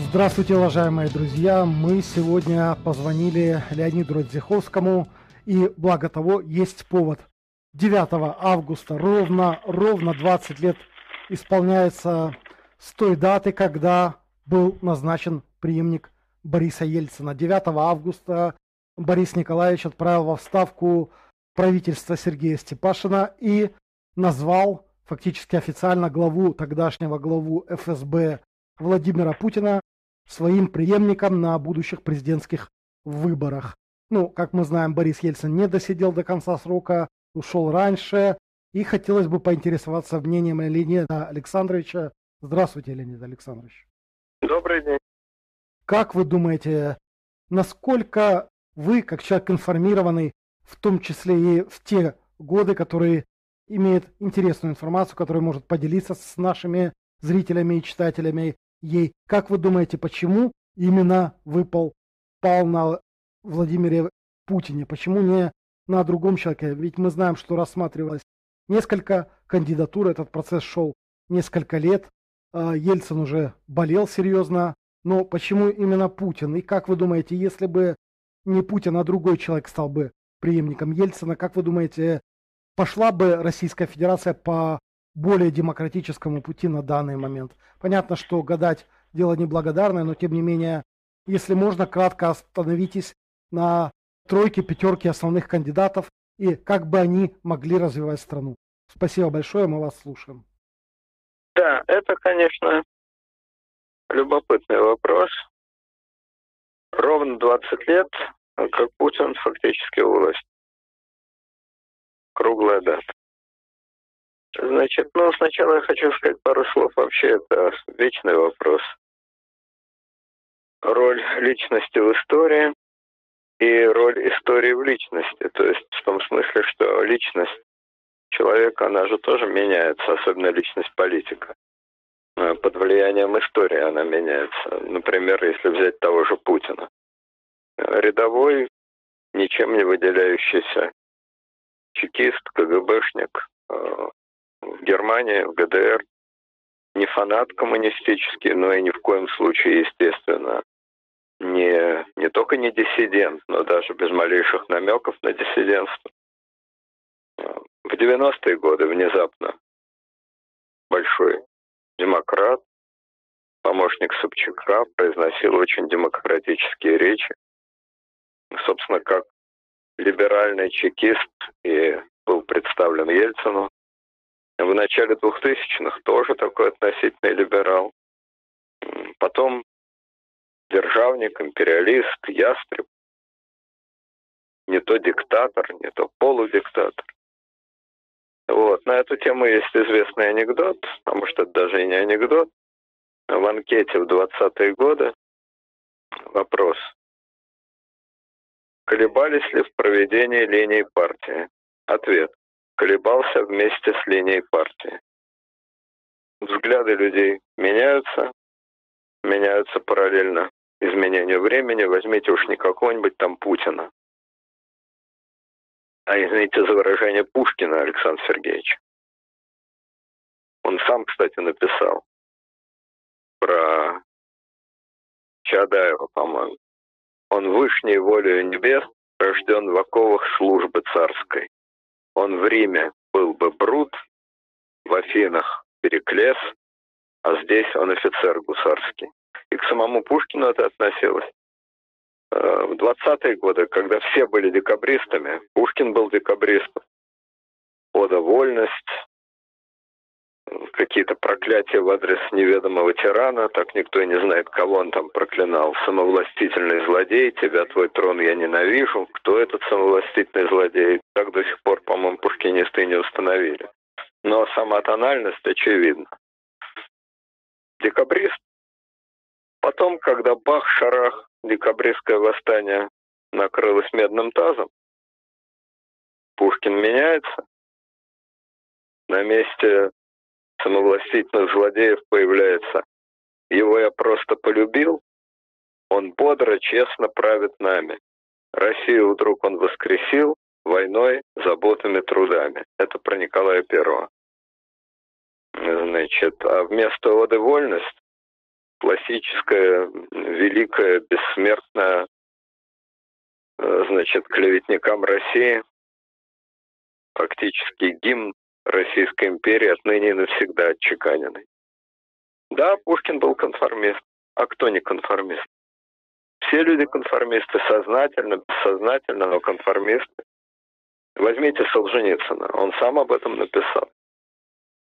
Здравствуйте, уважаемые друзья! Мы сегодня позвонили Леониду Радзиховскому, и благо того, есть повод. 9 августа, ровно, ровно 20 лет исполняется с той даты, когда был назначен преемник Бориса Ельцина. 9 августа Борис Николаевич отправил во вставку правительство Сергея Степашина и назвал фактически официально главу, тогдашнего главу ФСБ Владимира Путина своим преемником на будущих президентских выборах. Ну, как мы знаем, Борис Ельцин не досидел до конца срока, ушел раньше. И хотелось бы поинтересоваться мнением Леонида Александровича. Здравствуйте, Леонид Александрович. Добрый день. Как вы думаете, насколько вы, как человек информированный, в том числе и в те годы, которые имеет интересную информацию, которая может поделиться с нашими зрителями и читателями ей. Как вы думаете, почему именно выпал пал на Владимире Путине? Почему не на другом человеке? Ведь мы знаем, что рассматривалось несколько кандидатур, этот процесс шел несколько лет. А, Ельцин уже болел серьезно, но почему именно Путин? И как вы думаете, если бы не Путин, а другой человек стал бы преемником Ельцина, как вы думаете, пошла бы Российская Федерация по более демократическому пути на данный момент. Понятно, что гадать дело неблагодарное, но тем не менее, если можно, кратко остановитесь на тройке, пятерке основных кандидатов и как бы они могли развивать страну. Спасибо большое, мы вас слушаем. Да, это, конечно, любопытный вопрос. Ровно 20 лет, как Путин фактически власть. Круглая дата. Значит, ну, сначала я хочу сказать пару слов. Вообще, это вечный вопрос. Роль личности в истории и роль истории в личности. То есть в том смысле, что личность человека, она же тоже меняется, особенно личность политика. Э, под влиянием истории она меняется. Например, если взять того же Путина. Рядовой, ничем не выделяющийся чекист, КГБшник, э, в Германии, в ГДР. Не фанат коммунистический, но и ни в коем случае, естественно, не, не только не диссидент, но даже без малейших намеков на диссидентство. В 90-е годы внезапно большой демократ, помощник Собчака, произносил очень демократические речи. Собственно, как либеральный чекист и был представлен Ельцину. В начале 2000-х тоже такой относительный либерал. Потом державник, империалист, ястреб. Не то диктатор, не то полудиктатор. Вот. На эту тему есть известный анекдот, а может это даже и не анекдот. В анкете в 20-е годы вопрос. Колебались ли в проведении линии партии? Ответ колебался вместе с линией партии. Взгляды людей меняются, меняются параллельно изменению времени. Возьмите уж не какого-нибудь там Путина, а извините за выражение Пушкина Александр Сергеевич. Он сам, кстати, написал про Чадаева, по-моему. Он вышней волею небес рожден в оковах службы царской. Он в Риме был бы Брут, в Афинах Переклес, а здесь он офицер гусарский. И к самому Пушкину это относилось. Э, в 20-е годы, когда все были декабристами, Пушкин был декабристом. Ода вольность, какие-то проклятия в адрес неведомого тирана, так никто и не знает, кого он там проклинал. Самовластительный злодей, тебя, твой трон я ненавижу. Кто этот самовластительный злодей? Так до сих пор, по-моему, пушкинисты не установили. Но сама тональность очевидна. Декабрист. Потом, когда Бах-Шарах, декабристское восстание накрылось медным тазом, Пушкин меняется. На месте самовластительных злодеев появляется. Его я просто полюбил, он бодро, честно правит нами. Россию вдруг он воскресил войной, заботами, трудами. Это про Николая Первого. Значит, а вместо оды вольность классическая, великая, бессмертная, э, значит, клеветникам России, фактически гимн Российской империи отныне и навсегда отчеканенный. Да, Пушкин был конформист. А кто не конформист? Все люди конформисты, сознательно, бессознательно, но конформисты. Возьмите Солженицына, он сам об этом написал.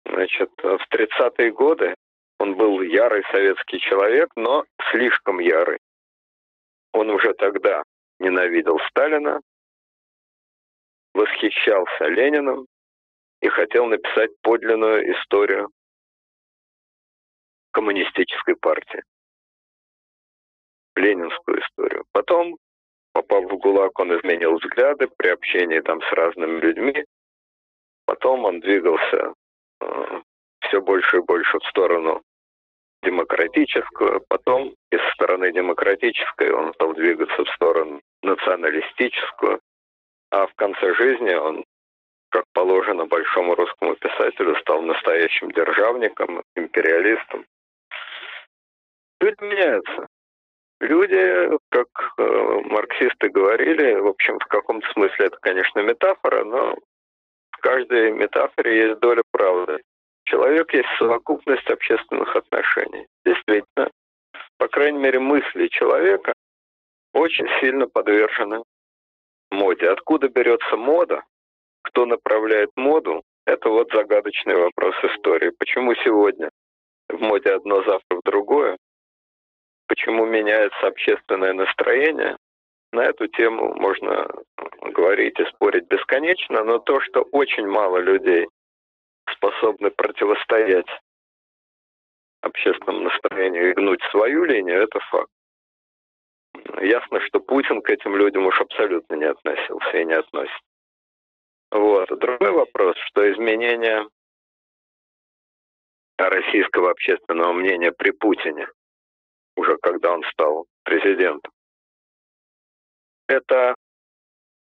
Значит, в 30-е годы он был ярый советский человек, но слишком ярый. Он уже тогда ненавидел Сталина, восхищался Лениным и хотел написать подлинную историю коммунистической партии. Ленинскую историю. Потом, попав в ГУЛАГ, он изменил взгляды при общении там с разными людьми. Потом он двигался э, все больше и больше в сторону демократическую, потом из стороны демократической он стал двигаться в сторону националистическую, а в конце жизни он, как положено большому русскому писателю, стал настоящим державником, империалистом. Люди меняются. Люди, как э, марксисты говорили, в общем, в каком-то смысле это, конечно, метафора, но в каждой метафоре есть доля правды. Человек есть совокупность общественных отношений. Действительно, по крайней мере, мысли человека очень сильно подвержены моде. Откуда берется мода, кто направляет моду, это вот загадочный вопрос истории. Почему сегодня в моде одно, завтра в другое? Почему меняется общественное настроение? На эту тему можно говорить и спорить бесконечно, но то, что очень мало людей способны противостоять общественному настроению и гнуть свою линию, это факт. Ясно, что Путин к этим людям уж абсолютно не относился и не относится. Вот. Другой вопрос, что изменение российского общественного мнения при Путине, уже когда он стал президентом, это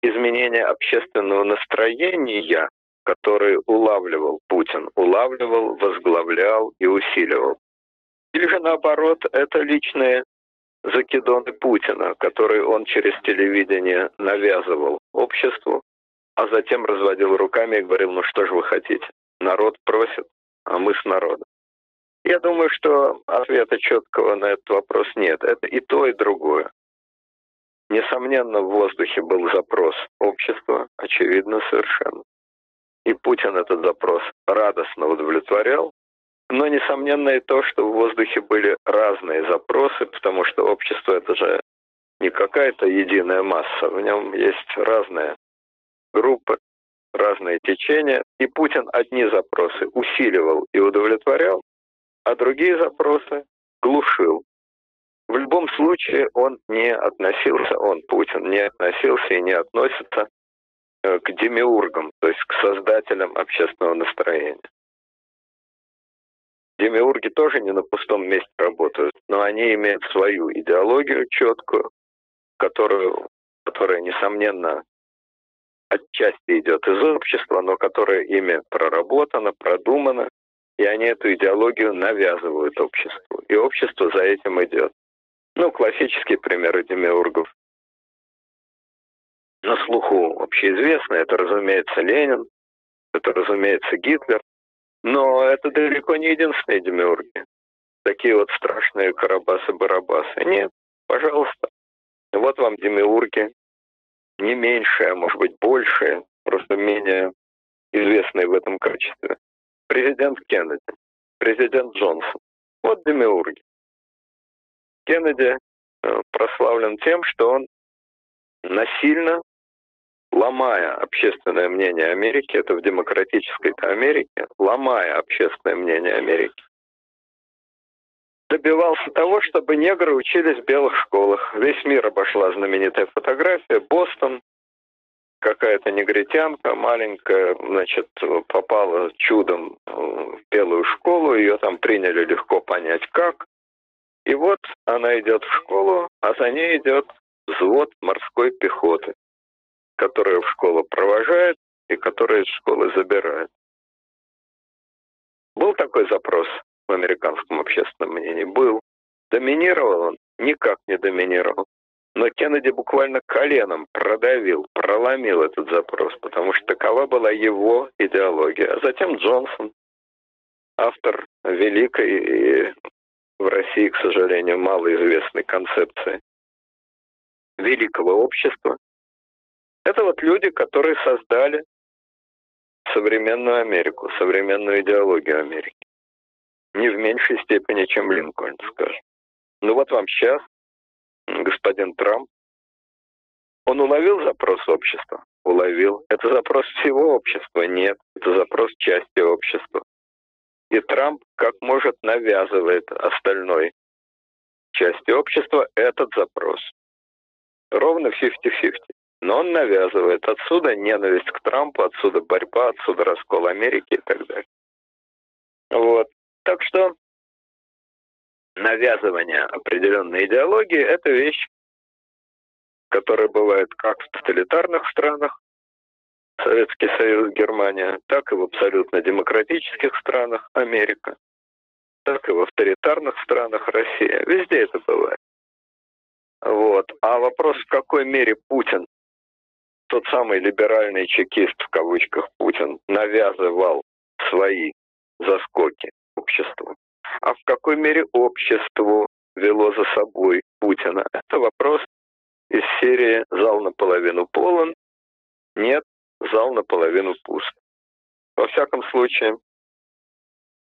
изменение общественного настроения который улавливал Путин, улавливал, возглавлял и усиливал. Или же наоборот, это личные закидоны Путина, которые он через телевидение навязывал обществу, а затем разводил руками и говорил, ну что же вы хотите, народ просит, а мы с народом. Я думаю, что ответа четкого на этот вопрос нет. Это и то, и другое. Несомненно, в воздухе был запрос общества, очевидно совершенно. И Путин этот запрос радостно удовлетворял. Но, несомненно, и то, что в воздухе были разные запросы, потому что общество — это же не какая-то единая масса. В нем есть разные группы, разные течения. И Путин одни запросы усиливал и удовлетворял, а другие запросы глушил. В любом случае он не относился, он, Путин, не относился и не относится Э, к демиургам, то есть к создателям общественного настроения. Демиурги тоже не на пустом месте работают, но они имеют свою идеологию четкую, которую, которая, несомненно, отчасти идет из общества, но которая ими проработана, продумана, и они эту идеологию навязывают обществу. И общество за этим идет. Ну, классические примеры демиургов на слуху общеизвестно. Это, разумеется, Ленин, это, разумеется, Гитлер. Но это далеко не единственные демиурги. Такие вот страшные карабасы-барабасы. Нет, пожалуйста. Вот вам демиурги. Не меньшие, а может быть большие, просто менее известные в этом качестве. Президент Кеннеди, президент Джонсон. Вот демиурги. Кеннеди э, прославлен тем, что он насильно ломая общественное мнение Америки, это в демократической Америке, ломая общественное мнение Америки, добивался того, чтобы негры учились в белых школах. Весь мир обошла знаменитая фотография. Бостон, какая-то негритянка маленькая, значит, попала чудом в белую школу, ее там приняли легко понять как. И вот она идет в школу, а за ней идет взвод морской пехоты которые в школу провожают и которые из школы забирают. Был такой запрос в американском общественном мнении? Был. Доминировал он? Никак не доминировал. Но Кеннеди буквально коленом продавил, проломил этот запрос, потому что такова была его идеология. А затем Джонсон, автор великой и в России, к сожалению, малоизвестной концепции великого общества. Это вот люди, которые создали современную Америку, современную идеологию Америки. Не в меньшей степени, чем Линкольн, скажем. Ну вот вам сейчас господин Трамп, он уловил запрос общества? Уловил. Это запрос всего общества? Нет. Это запрос части общества. И Трамп как может навязывает остальной части общества этот запрос. Ровно 50-50. Но он навязывает. Отсюда ненависть к Трампу, отсюда борьба, отсюда раскол Америки и так далее. Вот. Так что навязывание определенной идеологии – это вещь, которая бывает как в тоталитарных странах, Советский Союз, Германия, так и в абсолютно демократических странах Америка, так и в авторитарных странах Россия. Везде это бывает. Вот. А вопрос, в какой мере Путин, тот самый либеральный чекист, в кавычках Путин, навязывал свои заскоки обществу, а в какой мере обществу вело за собой Путина, это вопрос из серии «Зал наполовину полон», «Нет, зал наполовину пуст». Во всяком случае,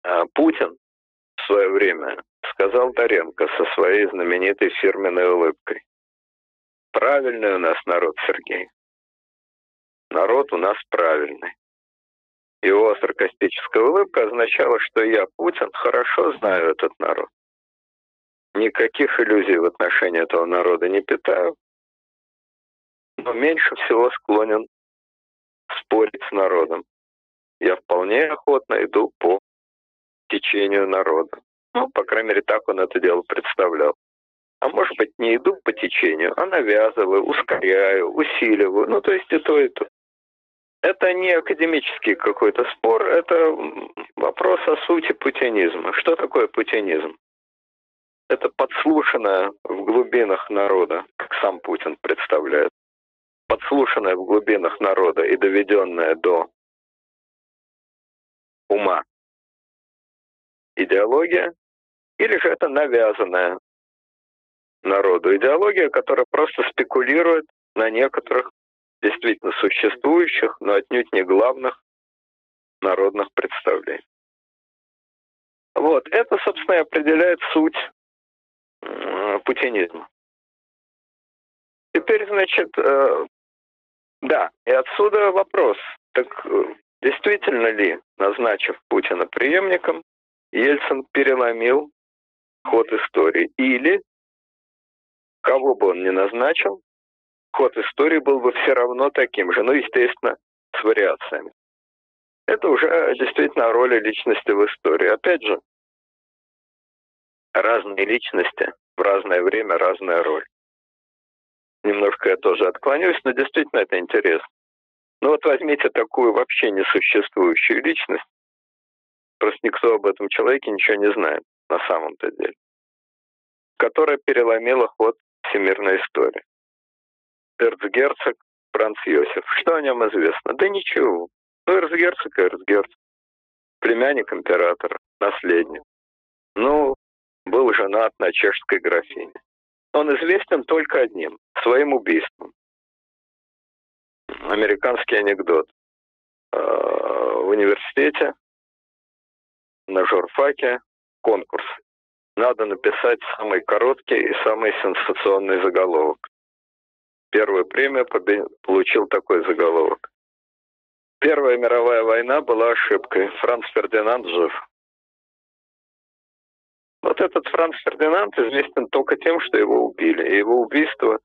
а, Путин в свое время сказал Доренко со своей знаменитой фирменной улыбкой. Правильный у нас народ, Сергей. Народ у нас правильный. Его саркастическая улыбка означала, что я, Путин, хорошо знаю этот народ. Никаких иллюзий в отношении этого народа не питаю, но меньше всего склонен спорить с народом. Я вполне охотно иду по течению народа. Ну, по крайней мере, так он это дело представлял. А может быть, не иду по течению, а навязываю, ускоряю, усиливаю. Ну, то есть и то, и то. Это не академический какой-то спор, это вопрос о сути путинизма. Что такое путинизм? Это подслушанное в глубинах народа, как сам Путин представляет, подслушанное в глубинах народа и доведенное до ума идеология, или же это навязанная народу идеология, которая просто спекулирует на некоторых действительно существующих, но отнюдь не главных народных представлений. Вот, это, собственно, и определяет суть путинизма. Теперь, значит, э, да, и отсюда вопрос. Так э, действительно ли, назначив Путина преемником, Ельцин переломил ход истории. Или, кого бы он ни назначил, ход истории был бы все равно таким же, ну, естественно, с вариациями. Это уже действительно роль личности в истории. Опять же, разные личности в разное время разная роль. Немножко я тоже отклонюсь, но действительно это интересно. Ну вот возьмите такую вообще несуществующую личность, Просто никто об этом человеке ничего не знает на самом-то деле. Которая переломила ход всемирной истории. Эрцгерцог Франц Йосиф. Что о нем известно? Да ничего. Ну, эрцгерцог и эрцгерцог. Племянник императора, наследник. Ну, был женат на чешской графине. Он известен только одним – своим убийством. Американский анекдот. А, в университете на журфаке конкурс. Надо написать самый короткий и самый сенсационный заголовок. Первую премию получил такой заголовок. Первая мировая война была ошибкой. Франц Фердинанд жив. Вот этот Франц Фердинанд известен только тем, что его убили. И его убийство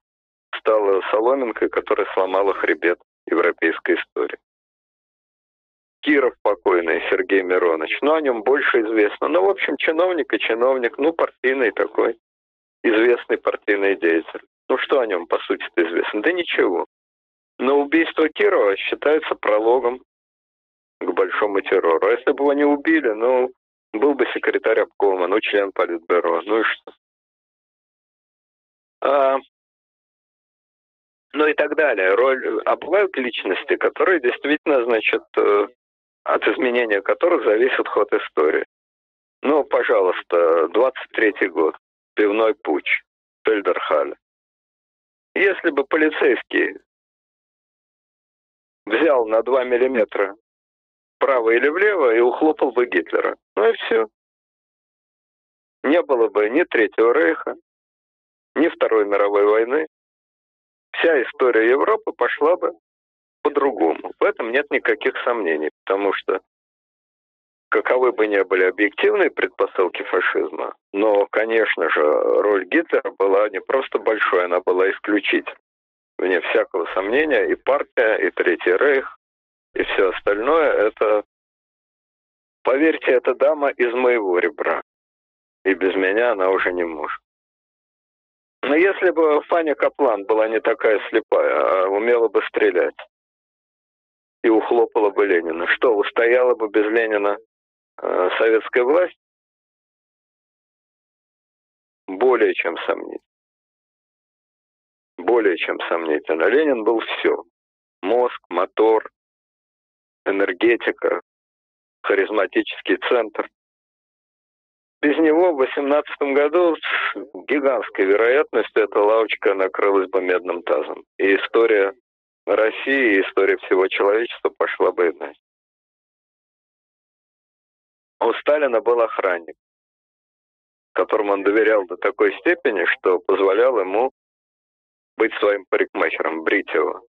стало соломинкой, которая сломала хребет европейской истории. Киров покойный Сергей Миронович. Ну, о нем больше известно. Ну, в общем, чиновник и чиновник, ну, партийный такой, известный партийный деятель. Ну, что о нем, по сути известно? Да ничего. Но убийство Кирова считается прологом к большому террору. А если бы его не убили, ну, был бы секретарь обкома, ну, член политбюро, ну и что? А, ну и так далее. Роль, а бывают личности, которые действительно, значит, э, от изменения которых зависит ход истории. Ну, пожалуйста, 23-й год, пивной путь, Фельдерхаль. Если бы полицейский взял на 2 миллиметра вправо или влево и ухлопал бы Гитлера, ну и все. Не было бы ни Третьего Рейха, ни Второй мировой войны. Вся история Европы пошла бы по-другому. В этом нет никаких сомнений, потому что каковы бы ни были объективные предпосылки фашизма, но, конечно же, роль Гитлера была не просто большой, она была исключительной. Вне всякого сомнения, и партия, и Третий Рейх, и все остальное, это, поверьте, это дама из моего ребра. И без меня она уже не может. Но если бы Фаня Каплан была не такая слепая, а умела бы стрелять, и ухлопала бы Ленина. Что, устояла бы без Ленина советская власть? Более чем сомнительно. Более чем сомнительно. Ленин был все. Мозг, мотор, энергетика, харизматический центр. Без него в 18 году с гигантской вероятностью эта лавочка накрылась бы медным тазом. И история России и история всего человечества пошла бы иначе. У Сталина был охранник, которому он доверял до такой степени, что позволял ему быть своим парикмахером, брить его.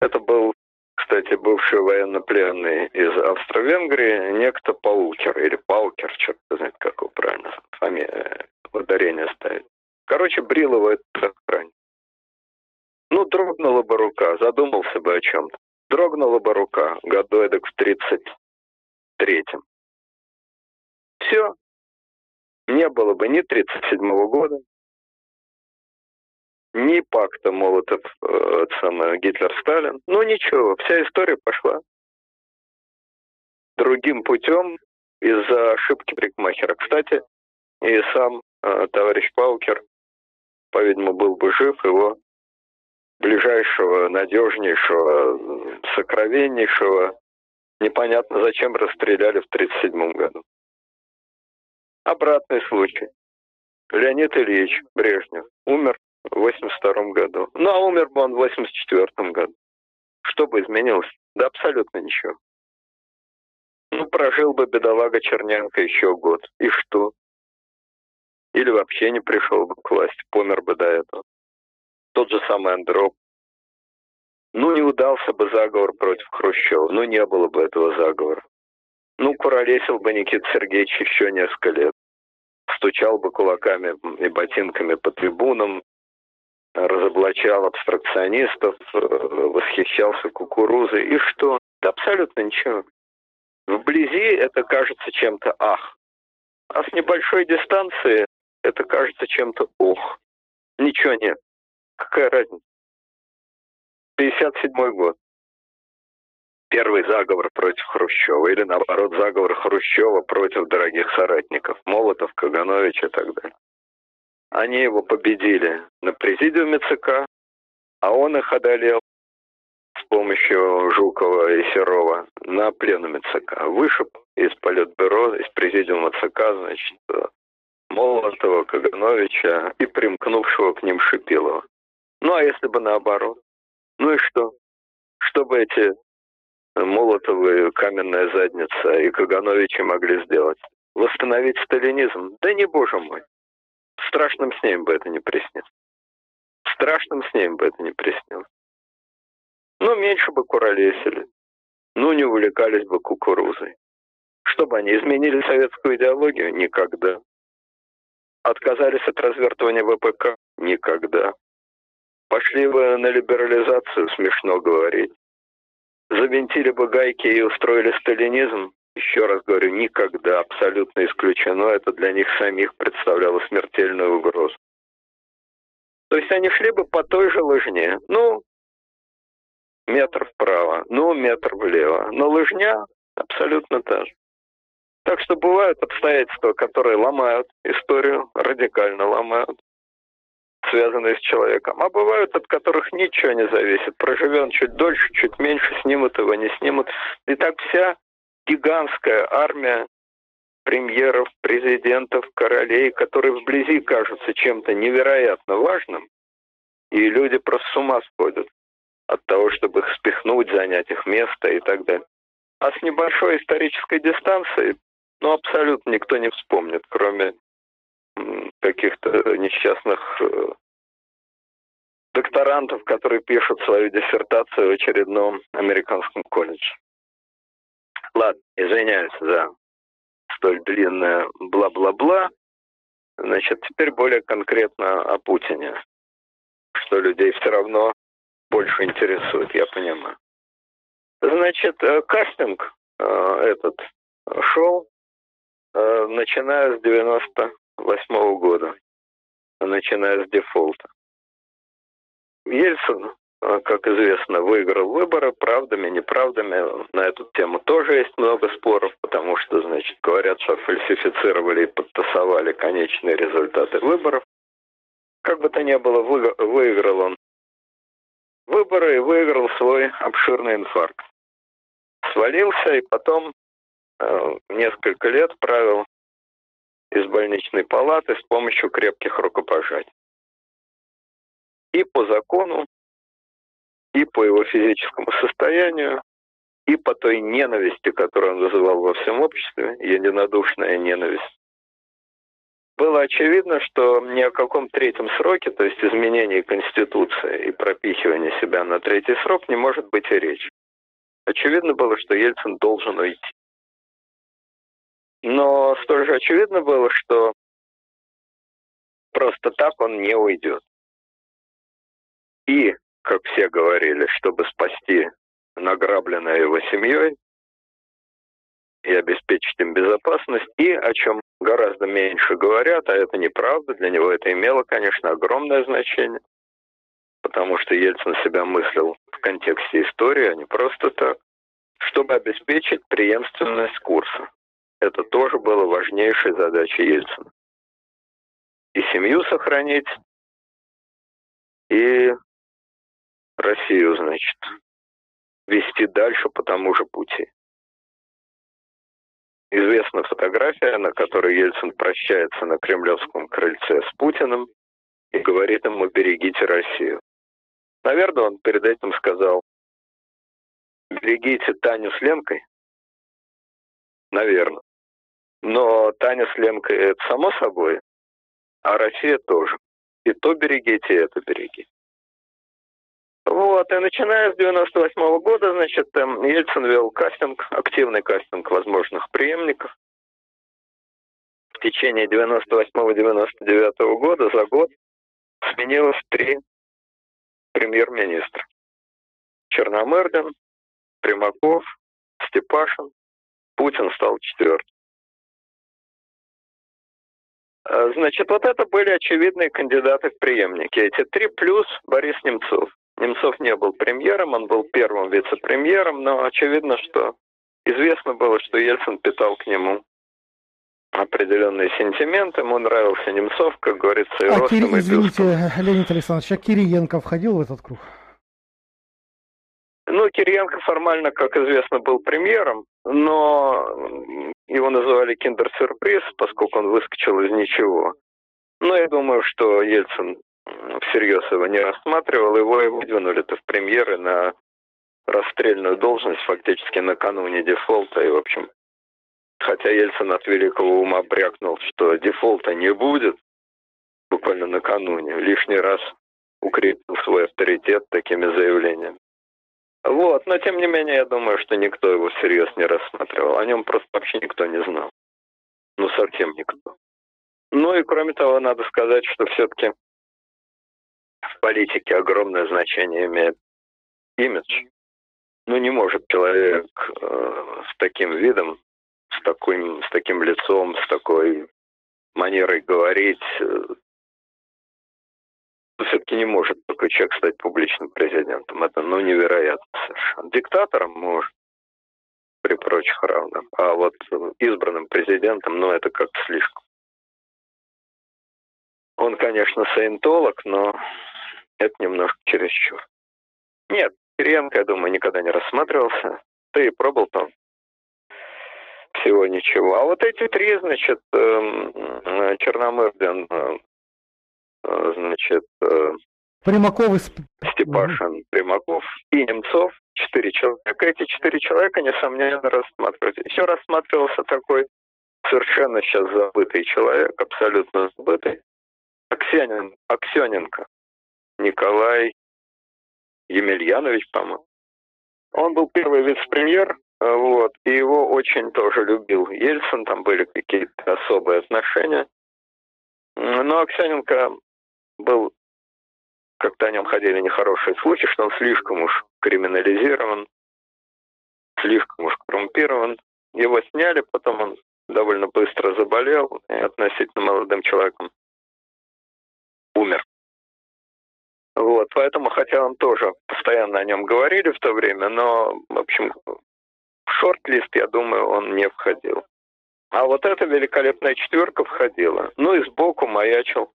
Это был, кстати, бывший военнопленный из Австро-Венгрии, некто Паукер, или Паукер, черт знает, как его правильно фамилия, ударение ставить. Короче, брил его этот охранник. Ну, дрогнула бы рука, задумался бы о чем-то. Дрогнула бы рука, году эдак в тридцать третьем. Все. Не было бы ни тридцать седьмого года, ни пакта Молотов, э, самое, Гитлер-Сталин. Ну, ничего, вся история пошла другим путем из-за ошибки прикмахера. Кстати, и сам э, товарищ Паукер, по-видимому, был бы жив, его ближайшего, надежнейшего, сокровеннейшего, непонятно зачем расстреляли в 1937 году. Обратный случай. Леонид Ильич Брежнев умер в 1982 году. Ну, а умер бы он в 1984 году. Что бы изменилось? Да абсолютно ничего. Ну, прожил бы бедолага Черненко еще год. И что? Или вообще не пришел бы к власти, помер бы до этого. Тот же самый Андроп. Ну, не удался бы заговор против Хрущева. Ну, не было бы этого заговора. Ну, куролесил бы Никита Сергеевич еще несколько лет. Стучал бы кулаками и ботинками по трибунам, разоблачал абстракционистов, э, восхищался кукурузой. И что? Да абсолютно ничего. Вблизи это кажется чем-то ах. А с небольшой дистанции это кажется чем-то ох. Ничего нет. Какая разница? 57 год. Первый заговор против Хрущева или, наоборот, заговор Хрущева против дорогих соратников, Молотов, Каганович и так далее. Они его победили на президиуме ЦК, а он их одолел с помощью Жукова и Серова на пленуме ЦК. Вышиб из политбюро, из президиума ЦК, значит, Молотова, Кагановича и примкнувшего к ним Шипилова. Ну, а если бы наоборот? Ну и что? Что бы эти Молотовы, Каменная задница и Кагановичи могли сделать? Восстановить сталинизм? Да не, боже мой. Страшным с ним бы это не приснилось. Страшным с ним бы это не приснилось. Ну, меньше бы куролесили. Ну, не увлекались бы кукурузой. Чтобы они изменили советскую идеологию? Никогда. Отказались от развертывания ВПК? Никогда. Пошли бы на либерализацию, смешно говорить. Завинтили бы гайки и устроили сталинизм? Еще раз говорю, никогда, абсолютно исключено. Это для них самих представляло смертельную угрозу. То есть они шли бы по той же лыжне. Ну, метр вправо, ну, метр влево. Но лыжня абсолютно та же. Так что бывают обстоятельства, которые ломают историю, радикально ломают связанные с человеком, а бывают, от которых ничего не зависит. Проживет чуть дольше, чуть меньше, снимут его, не снимут. И так вся гигантская армия премьеров, президентов, королей, которые вблизи кажутся чем-то невероятно важным, и люди просто с ума сходят от того, чтобы их спихнуть, занять их место и так далее. А с небольшой исторической дистанции, ну, абсолютно никто не вспомнит, кроме каких-то несчастных э, докторантов, которые пишут свою диссертацию в очередном американском колледже. Ладно, извиняюсь за столь длинное бла-бла-бла. Значит, теперь более конкретно о Путине. Что людей все равно больше интересует, я понимаю. Значит, э, кастинг э, этот шел, начиная с 90 1998 года, начиная с дефолта. Ельцин, а, как известно, выиграл выборы правдами, неправдами. На эту тему тоже есть много споров, потому что, значит, говорят, что фальсифицировали и подтасовали конечные результаты выборов. Как бы то ни было, выиграл он выборы и выиграл свой обширный инфаркт. Свалился и потом э, несколько лет правил из больничной палаты с помощью крепких рукопожатий и по закону, и по его физическому состоянию, и по той ненависти, которую он вызывал во всем обществе, единодушная ненависть. Было очевидно, что ни о каком третьем сроке, то есть изменении Конституции и пропихивании себя на третий срок, не может быть и речи. Очевидно было, что Ельцин должен уйти. Но столь же очевидно было, что просто так он не уйдет. И, как все говорили, чтобы спасти награбленное его семьей и обеспечить им безопасность, и о чем гораздо меньше говорят, а это неправда, для него это имело, конечно, огромное значение, потому что Ельцин себя мыслил в контексте истории, а не просто так, чтобы обеспечить преемственность курса. Это тоже было важнейшей задачей Ельцина. И семью сохранить, и Россию, значит, вести дальше по тому же пути. Известна фотография, на которой Ельцин прощается на кремлевском крыльце с Путиным и говорит ему «берегите Россию». Наверное, он перед этим сказал «берегите Таню с Ленкой». Наверное. Но Таня с Ленкой – это само собой, а Россия тоже. И то берегите, и это берегите. Вот, и начиная с 98 -го года, значит, Ельцин вел кастинг, активный кастинг возможных преемников. В течение 98-99 года за год сменилось три премьер-министра. Черномырдин, Примаков, Степашин, Путин стал четвертым. Э, значит, вот это были очевидные кандидаты в преемники. Эти три плюс Борис Немцов. Немцов не был премьером, он был первым вице-премьером, но очевидно, что известно было, что Ельцин питал к нему определенные сентименты. Ему нравился Немцов, как говорится, и а ростом, Кири... и Извините, Леонид Александрович, а Кириенко входил в этот круг? Ну, Кириенко формально, как известно, был премьером, но его называли киндер-сюрприз, поскольку он выскочил из ничего. Но я думаю, что Ельцин всерьез его не рассматривал, его и выдвинули-то в премьеры на расстрельную должность фактически накануне дефолта. И, в общем, хотя Ельцин от великого ума брякнул, что дефолта не будет, буквально накануне, лишний раз укрепил свой авторитет такими заявлениями. Вот, но тем не менее, я думаю, что никто его всерьез не рассматривал. О нем просто вообще никто не знал. Ну, совсем никто. Ну и кроме того, надо сказать, что все-таки в политике огромное значение имеет имидж. Ну, не может человек э, с таким видом, с, таким, с таким лицом, с такой манерой говорить, э, все-таки не может такой человек стать публичным президентом. Это, ну, невероятно совершенно. Диктатором может, при прочих равных. А вот избранным президентом, ну, это как-то слишком. Он, конечно, саентолог, но это немножко чересчур. Нет, Кириенко, я думаю, никогда не рассматривался. Ты пробовал там? Всего ничего. А вот эти три, значит, эм, э, Черномырдин, э, э, значит, Примаков и Степашин, Примаков и Немцов, четыре человека. Эти четыре человека, несомненно, рассматриваются. Еще рассматривался такой совершенно сейчас забытый человек, абсолютно забытый, Аксенин, Аксененко. Николай Емельянович, по-моему. Он был первый вице-премьер, э, вот, и его очень тоже любил Ельцин, там были какие-то особые отношения. Но Аксененко был, как-то о нем ходили нехорошие слухи, что он слишком уж криминализирован, слишком уж коррумпирован. Его сняли, потом он довольно быстро заболел и относительно молодым человеком умер. Вот, поэтому, хотя он тоже постоянно о нем говорили в то время, но, в общем, в шорт-лист, я думаю, он не входил. А вот эта великолепная четверка входила. Ну и сбоку маячил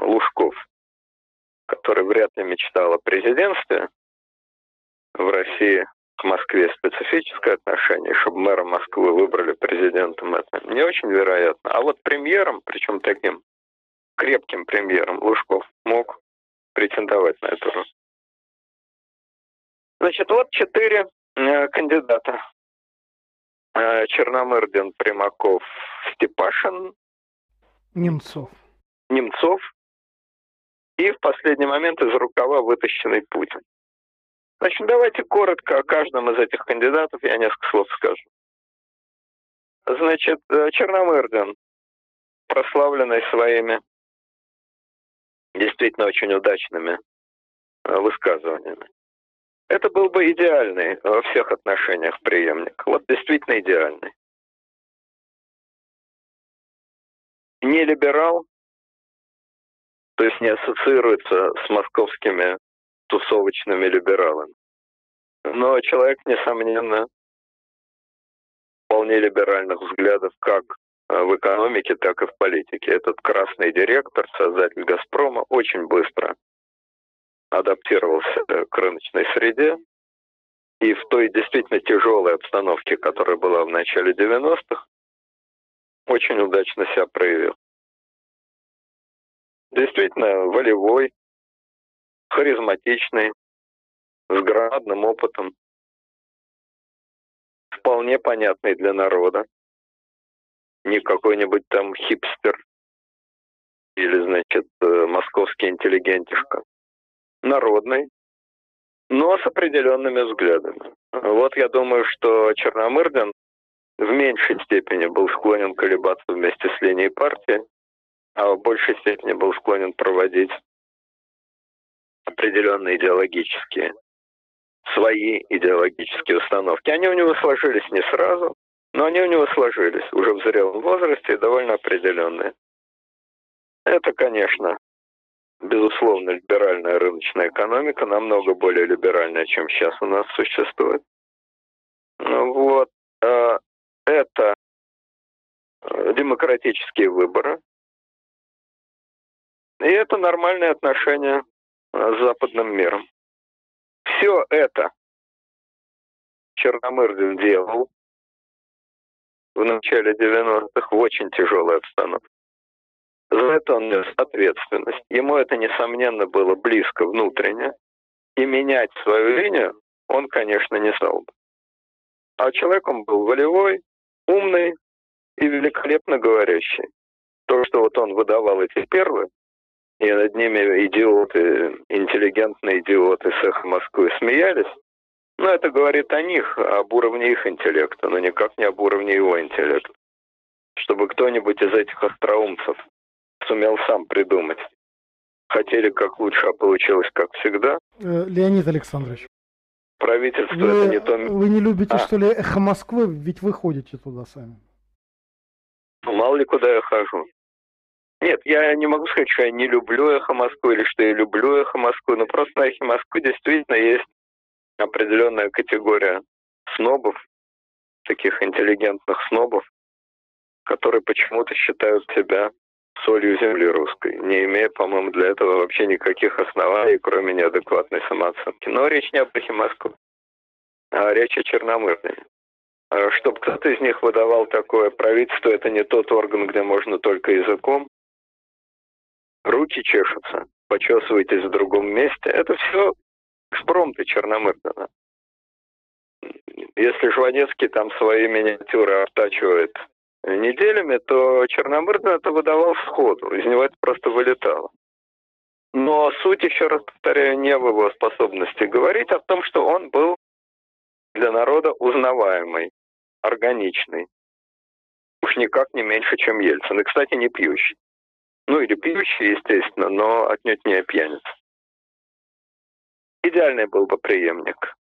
Лужков, который вряд ли мечтал о президентстве в России к Москве специфическое отношение, чтобы мэра Москвы выбрали президентом, это не очень вероятно. А вот премьером, причем таким крепким премьером Лужков мог претендовать на эту роль. Значит, вот четыре э, кандидата. Э, Черномырдин, Примаков, Степашин. Немцов. Немцов. И в последний момент из рукава вытащенный Путин. Значит, давайте коротко о каждом из этих кандидатов я несколько слов скажу. Значит, э, Черномырдин, прославленный своими действительно очень удачными э, высказываниями. Это был бы идеальный во всех отношениях преемник. Вот действительно идеальный. Не либерал, то есть не ассоциируется с московскими тусовочными либералами. Но человек, несомненно, вполне либеральных взглядов как Э, в экономике, так и в политике. Этот красный директор, создатель «Газпрома», очень быстро адаптировался к рыночной среде. И в той действительно тяжелой обстановке, которая была в начале 90-х, очень удачно себя проявил. Действительно волевой, харизматичный, с громадным опытом, вполне понятный для народа не какой-нибудь там хипстер или, значит, э, московский интеллигентишка. Народный, но с определенными взглядами. Вот я думаю, что Черномырдин в меньшей степени был склонен колебаться вместе с линией партии, в большей степени был склонен проводить определенные идеологические, свои идеологические установки. Они у него сложились не сразу, но они у него сложились уже в зрелом возрасте и довольно определенные. Это, конечно, безусловно, либеральная рыночная экономика, намного более либеральная, чем сейчас у нас существует. Ну вот. А, это э, демократические выборы. И это нормальные отношения с западным миром. Все это Черномырдин делал в начале 90-х в очень тяжелой обстановке. За это он нес ответственность. Ему это, несомненно, было близко внутренне. И менять свою линию он, конечно, не стал бы. А человек он был волевой, умный и великолепно говорящий. То, что вот он выдавал эти первые, и над ними идиоты, интеллигентные идиоты с эхо Москвы смеялись, ну, это говорит о них, об уровне их интеллекта, но никак не об уровне его интеллекта. Чтобы кто-нибудь из этих остроумцев сумел сам придумать. Хотели как лучше, а получилось как всегда. Э, Леонид Александрович. Правительство вы, это не то... Вы не любите, а? что ли, эхо Москвы? Ведь вы ходите туда сами. Ну, мало ли куда я хожу. Нет, я не могу сказать, что я не люблю эхо Москвы или что я люблю эхо Москвы, но просто на эхе Москвы действительно есть определенная категория снобов, таких интеллигентных снобов, которые почему-то считают себя солью земли русской, не имея, по-моему, для этого вообще никаких оснований, кроме неадекватной самооценки. Но речь не об Москвы, а речь о Черномырдине. А Чтобы кто-то из них выдавал такое правительство, это не тот орган, где можно только языком. Руки чешутся, почесываетесь в другом месте. Это все экспромты Черномырдина. Если Жванецкий там свои миниатюры обтачивает неделями, то Черномырдин это выдавал сходу, из него это просто вылетало. Но суть, еще раз повторяю, не в его способности говорить, а в том, что он был для народа узнаваемый, органичный. Уж никак не меньше, чем Ельцин. И, кстати, не пьющий. Ну, или пьющий, естественно, но отнюдь не пьяница. Идеальный был бы преемник.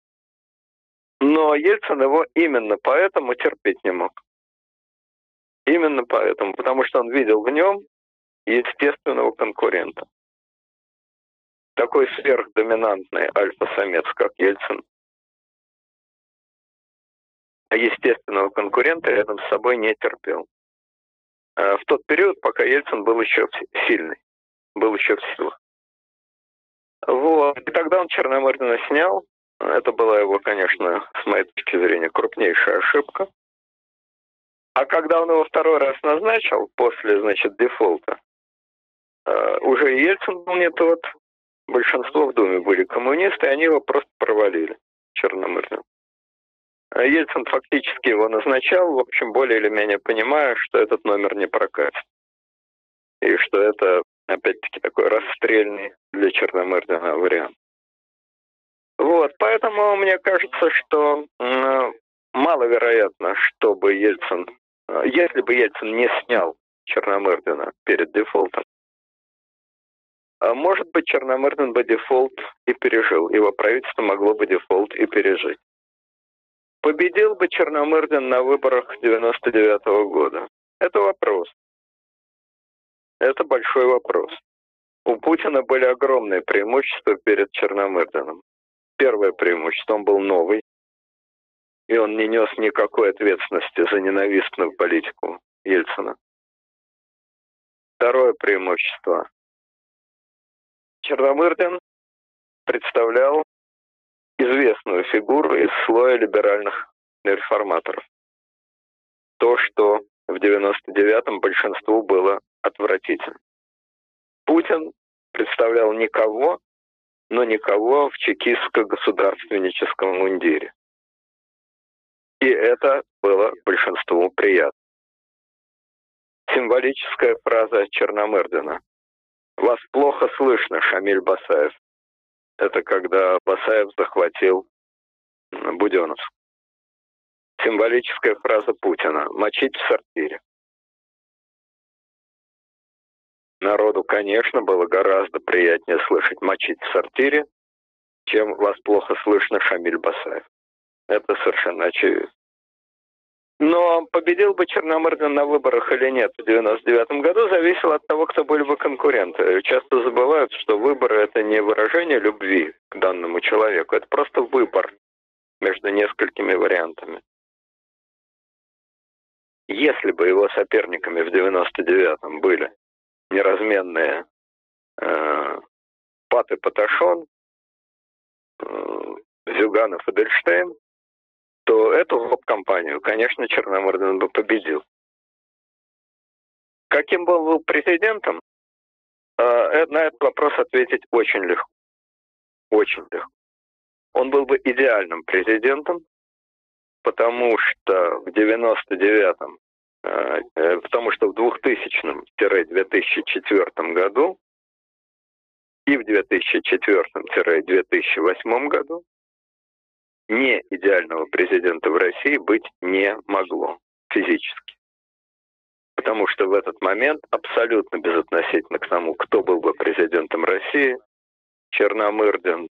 Но Ельцин его именно поэтому терпеть не мог. Именно поэтому, потому что он видел в нем естественного конкурента. Такой сверхдоминантный альфа-самец, как Ельцин, естественного конкурента рядом с собой не терпел. А в тот период, пока Ельцин был еще сильный, был еще в силах. Вот. И тогда он Черномырдина снял. Это была его, конечно, с моей точки зрения, крупнейшая ошибка. А когда он его второй раз назначил, после, значит, дефолта, э, уже Ельцин был не тот, большинство в Думе были коммунисты, и они его просто провалили, Черномырдин. А Ельцин фактически его назначал, в общем, более или менее понимая, что этот номер не прокатит. И что это, опять-таки, такой расстрельный для Черномырдина вариант. Вот, поэтому мне кажется, что э, маловероятно, чтобы Ельцин если бы Ельцин не снял Черномырдина перед дефолтом, а, может быть, Черномырдин бы дефолт и пережил. Его правительство могло бы дефолт и пережить. Победил бы Черномырдин на выборах 99 -го года? Это вопрос. Это большой вопрос. У Путина были огромные преимущества перед Черномырдином. Первое преимущество, он был новый, и он не нес никакой ответственности за ненавистную политику Ельцина. Второе преимущество. Черномырдин представлял известную фигуру из слоя либеральных реформаторов. То, что в 99-м большинству было отвратительно. Путин представлял никого, но никого в чекистско-государственническом мундире. И это было большинству приятно. Символическая фраза Черномырдина. «Вас плохо слышно, Шамиль Басаев». Это когда Басаев захватил Буденновск. Символическая фраза Путина «мочить в сортире». Народу, конечно, было гораздо приятнее слышать «мочить в сортире», чем «вас плохо слышно, Шамиль Басаев». Это совершенно очевидно. Но победил бы Черномырдин на выборах или нет в 99 году, зависело от того, кто были бы конкуренты. Часто забывают, что выборы – это не выражение любви к данному человеку, это просто выбор между несколькими вариантами. Если бы его соперниками в 99-м были неразменные э, Пат и Паташон, э, Зюганов и Дельштейн, то эту гоп-компанию, конечно, Черномырдин бы победил. Каким был бы президентом, э, э, на этот вопрос ответить очень легко. Очень легко. Он был бы идеальным президентом, потому что в 99-м, э, потому что в 2000-2004 году и в 2004-2008 году не идеального президента в России быть не могло физически. Потому что в этот момент, абсолютно безотносительно к тому, кто был бы президентом России, Черномырдин,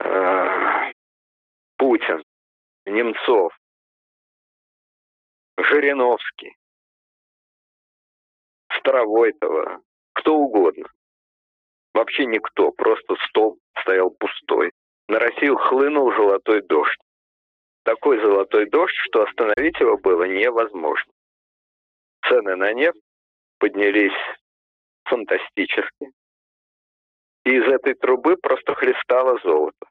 э, Путин, Немцов, Жириновский, Старовойтова, кто угодно. Вообще никто, просто стол стоял пустой на Россию хлынул золотой дождь. Такой золотой дождь, что остановить его было невозможно. Цены на нефть поднялись фантастически. И из этой трубы просто хлестало золото.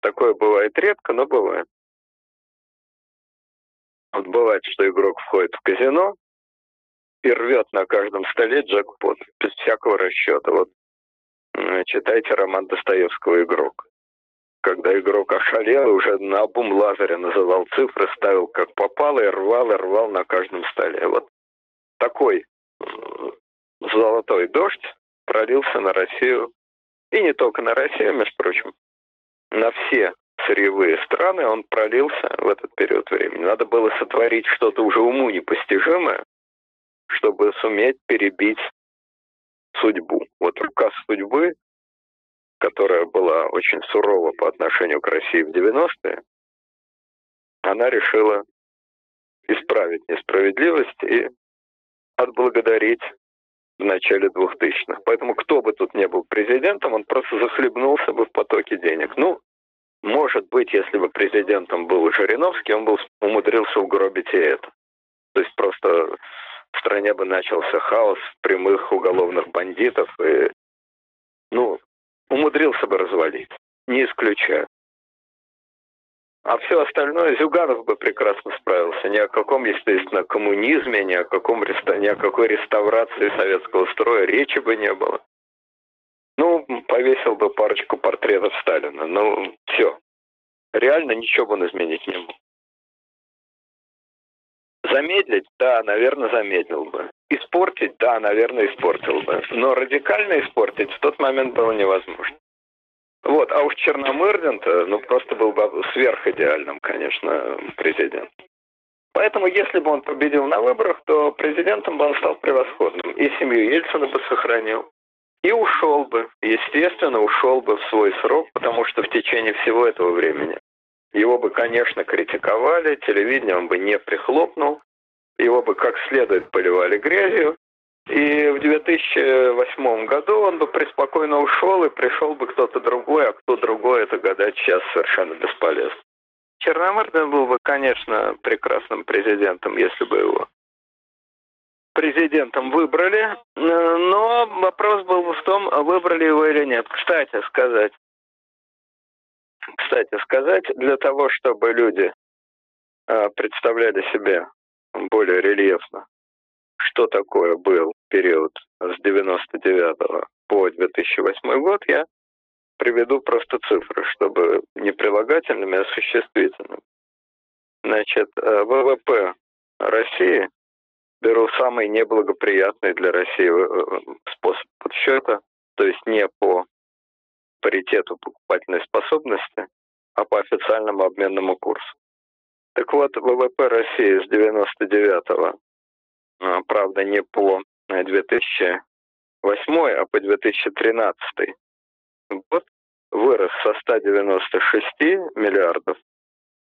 Такое бывает редко, но бывает. Вот бывает, что игрок входит в казино и рвет на каждом столе джекпот без всякого расчета. Вот читайте роман Достоевского «Игрок». Когда игрок ошалел, уже на бум лазаря называл цифры, ставил как попало и рвал, и рвал на каждом столе. Вот такой золотой дождь пролился на Россию, и не только на Россию, между прочим, на все сырьевые страны он пролился в этот период времени. Надо было сотворить что-то уже уму непостижимое, чтобы суметь перебить судьбу. Вот рука судьбы, которая была очень сурова по отношению к России в 90-е, она решила исправить несправедливость и отблагодарить в начале 2000-х. Поэтому кто бы тут не был президентом, он просто захлебнулся бы в потоке денег. Ну, может быть, если бы президентом был Жириновский, он был умудрился угробить и это. То есть просто в стране бы начался хаос прямых уголовных бандитов и, ну, умудрился бы развалить. Не исключаю. А все остальное Зюганов бы прекрасно справился. Ни о каком, естественно, коммунизме, ни о, каком, ни о какой реставрации советского строя речи бы не было. Ну, повесил бы парочку портретов Сталина. Ну, все. Реально ничего бы он изменить не мог. Замедлить? Да, наверное, замедлил бы. Испортить? Да, наверное, испортил бы. Но радикально испортить в тот момент было невозможно. Вот, а уж Черномырдин-то, ну, просто был бы сверхидеальным, конечно, президентом. Поэтому, если бы он победил на выборах, то президентом бы он стал превосходным. И семью Ельцина бы сохранил. И ушел бы, естественно, ушел бы в свой срок, потому что в течение всего этого времени его бы, конечно, критиковали, телевидение он бы не прихлопнул, его бы как следует поливали грязью, и в 2008 году он бы преспокойно ушел, и пришел бы кто-то другой, а кто другой, это гадать сейчас совершенно бесполезно. Черномырдин был бы, конечно, прекрасным президентом, если бы его президентом выбрали, но вопрос был в том, выбрали его или нет. Кстати сказать, кстати сказать, для того, чтобы люди а, представляли себе более рельефно, что такое был период с 99 по 2008 год, я приведу просто цифры, чтобы не прилагательными, а существительными. Значит, э, ВВП России, беру самый неблагоприятный для России э, способ подсчета, то есть не по паритету покупательной способности, а по официальному обменному курсу. Так вот, ВВП России с 99 а, правда, не по 2008, а по 2013 год вырос со 196 миллиардов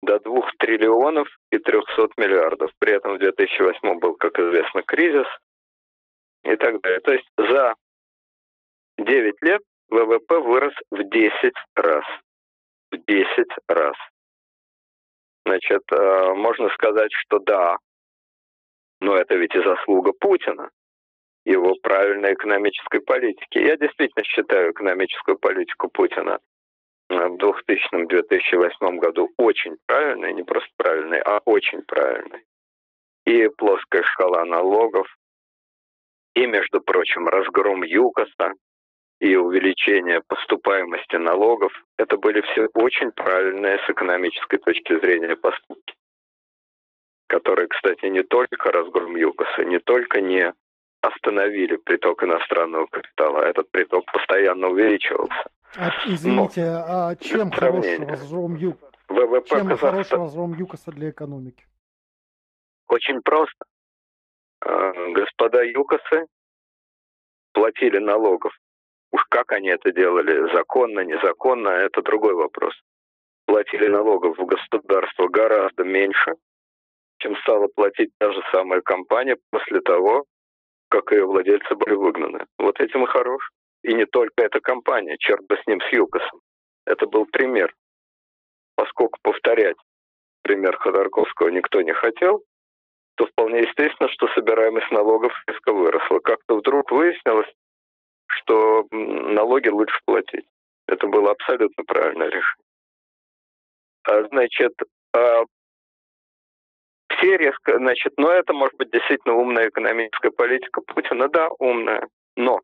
до 2 триллионов и 300 миллиардов. При этом в 2008 был, как известно, кризис и так далее. То есть за 9 лет ВВП вырос в 10 раз. В 10 раз. Значит, э, можно сказать, что да, но это ведь и заслуга Путина, его правильной экономической политики. Я действительно считаю экономическую политику Путина в 2000-2008 году очень правильной, не просто правильной, а очень правильной. И плоская шкала налогов, и, между прочим, разгром ЮКОСа, и увеличение поступаемости налогов, это были все очень правильные с экономической точки зрения поступки которые, кстати, не только разгром ЮКОСа, не только не остановили приток иностранного капитала, этот приток постоянно увеличивался. А, извините, Но, а чем хорош разгром ЮКОСа? ВВП чем Казахстан... хорош разгром ЮКОСа для экономики? Очень просто. А, господа ЮКОСы платили налогов. Уж как они это делали, законно, незаконно, это другой вопрос. Платили налогов в государство гораздо меньше, чем стала платить та же самая компания после того, как ее владельцы были выгнаны. Вот этим и хорош. И не только эта компания, черт бы с ним, с Юкосом. Это был пример. Поскольку повторять пример Ходорковского никто не хотел, то вполне естественно, что собираемость налогов резко выросла. Как-то вдруг выяснилось, что налоги лучше платить. Это было абсолютно правильное решение. А, значит, а, все резко, значит, но это может быть действительно умная экономическая политика Путина, да, умная, но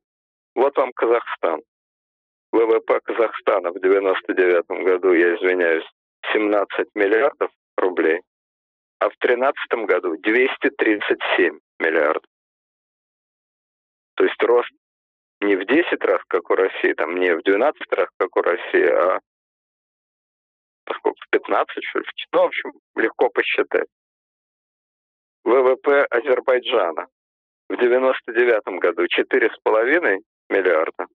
вот вам Казахстан. ВВП Казахстана в 99 году, я извиняюсь, 17 миллиардов рублей, а в 2013 году 237 миллиардов. То есть рост не в 10 раз, как у России, там не в 12 раз, как у России, а поскольку в 15, что ли, ну, в общем, легко посчитать. ВВП Азербайджана в 99 году 4,5 миллиарда.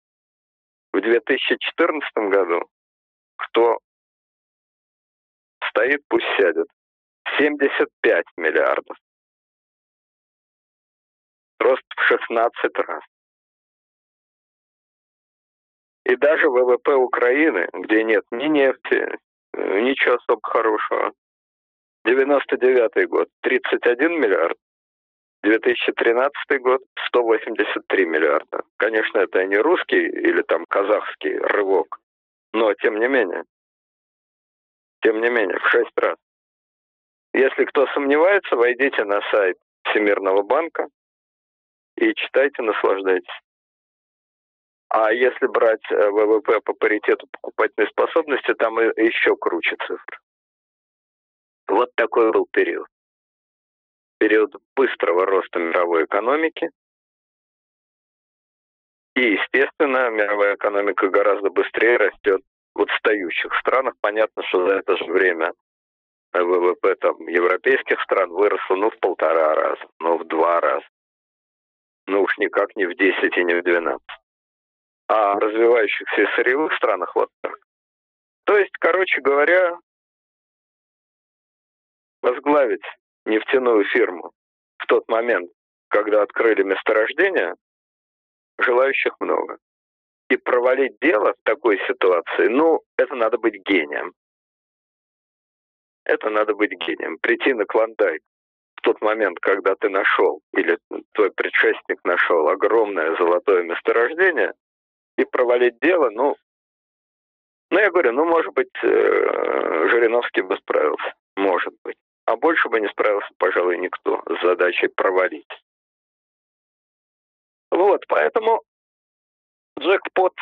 В 2014 году кто стоит, пусть сядет. 75 миллиардов. Рост в 16 раз. И даже ВВП Украины, где нет ни нефти, ничего особо хорошего. 99 год 31 миллиард, 2013 год 183 миллиарда. Конечно, это не русский или там казахский рывок, но тем не менее. Тем не менее, в 6 раз. Если кто сомневается, войдите на сайт Всемирного банка и читайте, наслаждайтесь. А если брать э, ВВП по паритету покупательной способности, там еще круче цифры. Вот такой был период. Период быстрого роста мировой экономики. И, естественно, мировая экономика гораздо быстрее растет в отстающих странах. Понятно, что за это же время ВВП там, европейских стран выросло ну в полтора раза, ну в два раза. Ну уж никак не в 10 и не в 12 а в развивающихся и сырьевых странах вот так. То есть, короче говоря, возглавить нефтяную фирму в тот момент, когда открыли месторождение, желающих много. И провалить дело в такой ситуации, ну, это надо быть гением. Это надо быть гением. Прийти на Клондайк в тот момент, когда ты нашел, или твой предшественник нашел огромное золотое месторождение – и провалить дело, ну, ну, я говорю, ну, может быть, э, Жириновский бы справился, может быть. А больше бы не справился, пожалуй, никто с задачей провалить. Вот, поэтому джекпот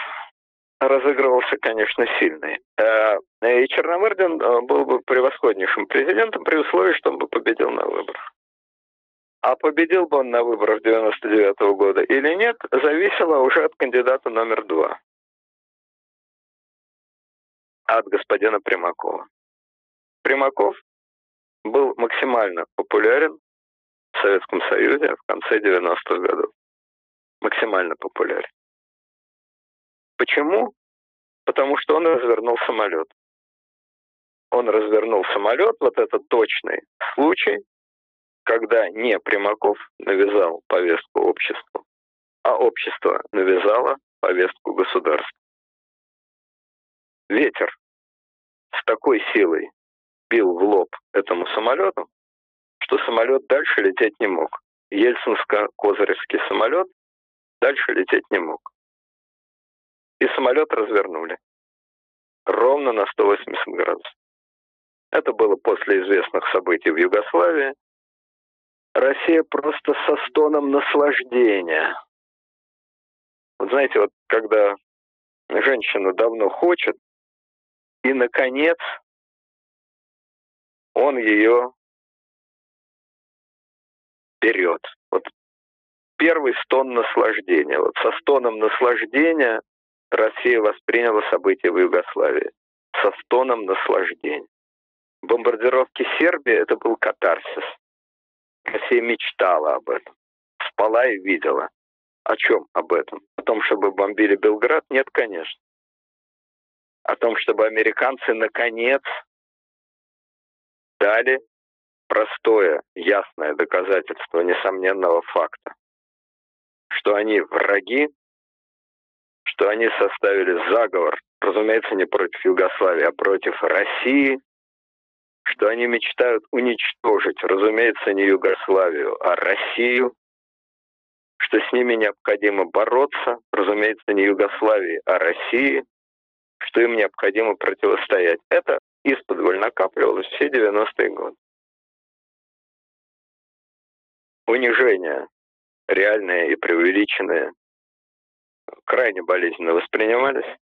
разыгрывался, конечно, сильный. Э, и Черномырдин э, был бы превосходнейшим президентом при условии, что он бы победил на выборах. А победил бы он на выборах 99 -го года или нет, зависело уже от кандидата номер два. От господина Примакова. Примаков был максимально популярен в Советском Союзе в конце 90-х годов. Максимально популярен. Почему? Потому что он развернул самолет. Он развернул самолет, вот этот точный случай, когда не Примаков навязал повестку обществу, а общество навязало повестку государству. Ветер с такой силой бил в лоб этому самолету, что самолет дальше лететь не мог. Ельцинско-Козыревский самолет дальше лететь не мог. И самолет развернули ровно на 180 градусов. Это было после известных событий в Югославии, Россия просто со стоном наслаждения. Вот знаете, вот когда женщина давно хочет, и, наконец, он ее берет. Вот первый стон наслаждения. Вот со стоном наслаждения Россия восприняла события в Югославии. Со стоном наслаждения. Бомбардировки Сербии – это был катарсис. Россия мечтала об этом. Спала и видела. О чем об этом? О том, чтобы бомбили Белград? Нет, конечно. О том, чтобы американцы наконец дали простое, ясное доказательство несомненного факта, что они враги, что они составили заговор, разумеется, не против Югославии, а против России, что они мечтают уничтожить, разумеется, не Югославию, а Россию, что с ними необходимо бороться, разумеется, не Югославии, а России, что им необходимо противостоять. Это из-под накапливалось все 90-е годы. Унижение реальные и преувеличенные крайне болезненно воспринимались.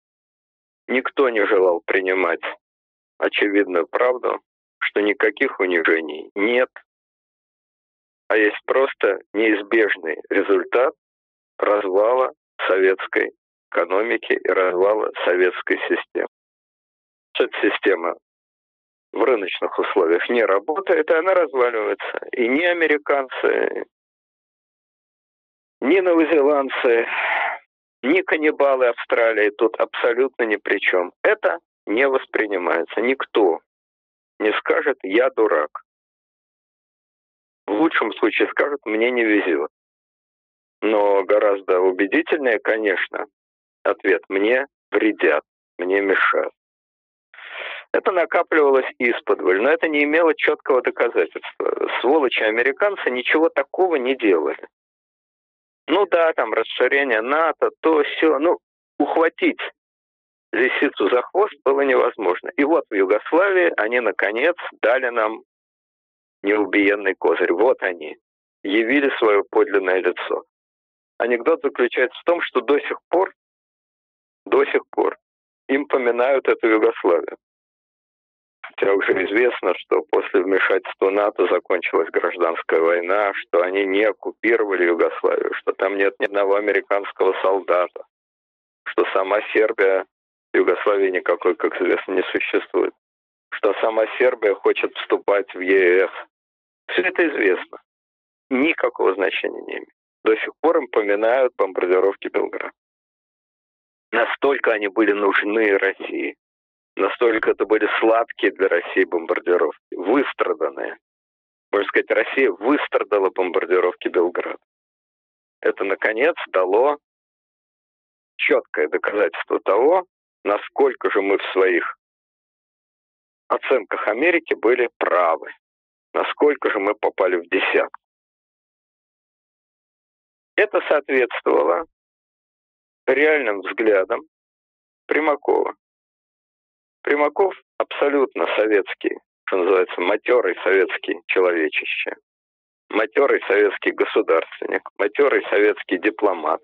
Никто не желал принимать очевидную правду, что никаких унижений нет, а есть просто неизбежный результат развала советской экономики и развала советской системы. Эта система в рыночных условиях не работает, и она разваливается. И ни американцы, ни новозеландцы, ни каннибалы Австралии тут абсолютно ни при чем. Это не воспринимается. Никто не скажет «я дурак». В лучшем случае скажет «мне не везет». Но гораздо убедительнее, конечно, ответ «мне вредят, мне мешают». Это накапливалось из-под но это не имело четкого доказательства. Сволочи американцы ничего такого не делали. Ну да, там расширение НАТО, то все. Ну, ухватить лисицу за хвост было невозможно. И вот в Югославии они, наконец, дали нам неубиенный козырь. Вот они, явили свое подлинное лицо. Анекдот заключается в том, что до сих пор, до сих пор им поминают эту Югославию. Хотя уже известно, что после вмешательства НАТО закончилась гражданская война, что они не оккупировали Югославию, что там нет ни одного американского солдата, что сама Сербия, Югославии никакой, как известно, не существует, что сама Сербия хочет вступать в ЕС. Все это известно. Никакого значения не имеет. До сих пор им поминают бомбардировки Белграда. Настолько они были нужны России. Настолько это были сладкие для России бомбардировки, выстраданные. Можно сказать, Россия выстрадала бомбардировки Белграда. Это, наконец, дало четкое доказательство того, насколько же мы в своих оценках Америки были правы, насколько же мы попали в десятку. Это соответствовало реальным взглядам Примакова. Примаков абсолютно советский, что называется, матерый советский человечище, матерый советский государственник, матерый советский дипломат.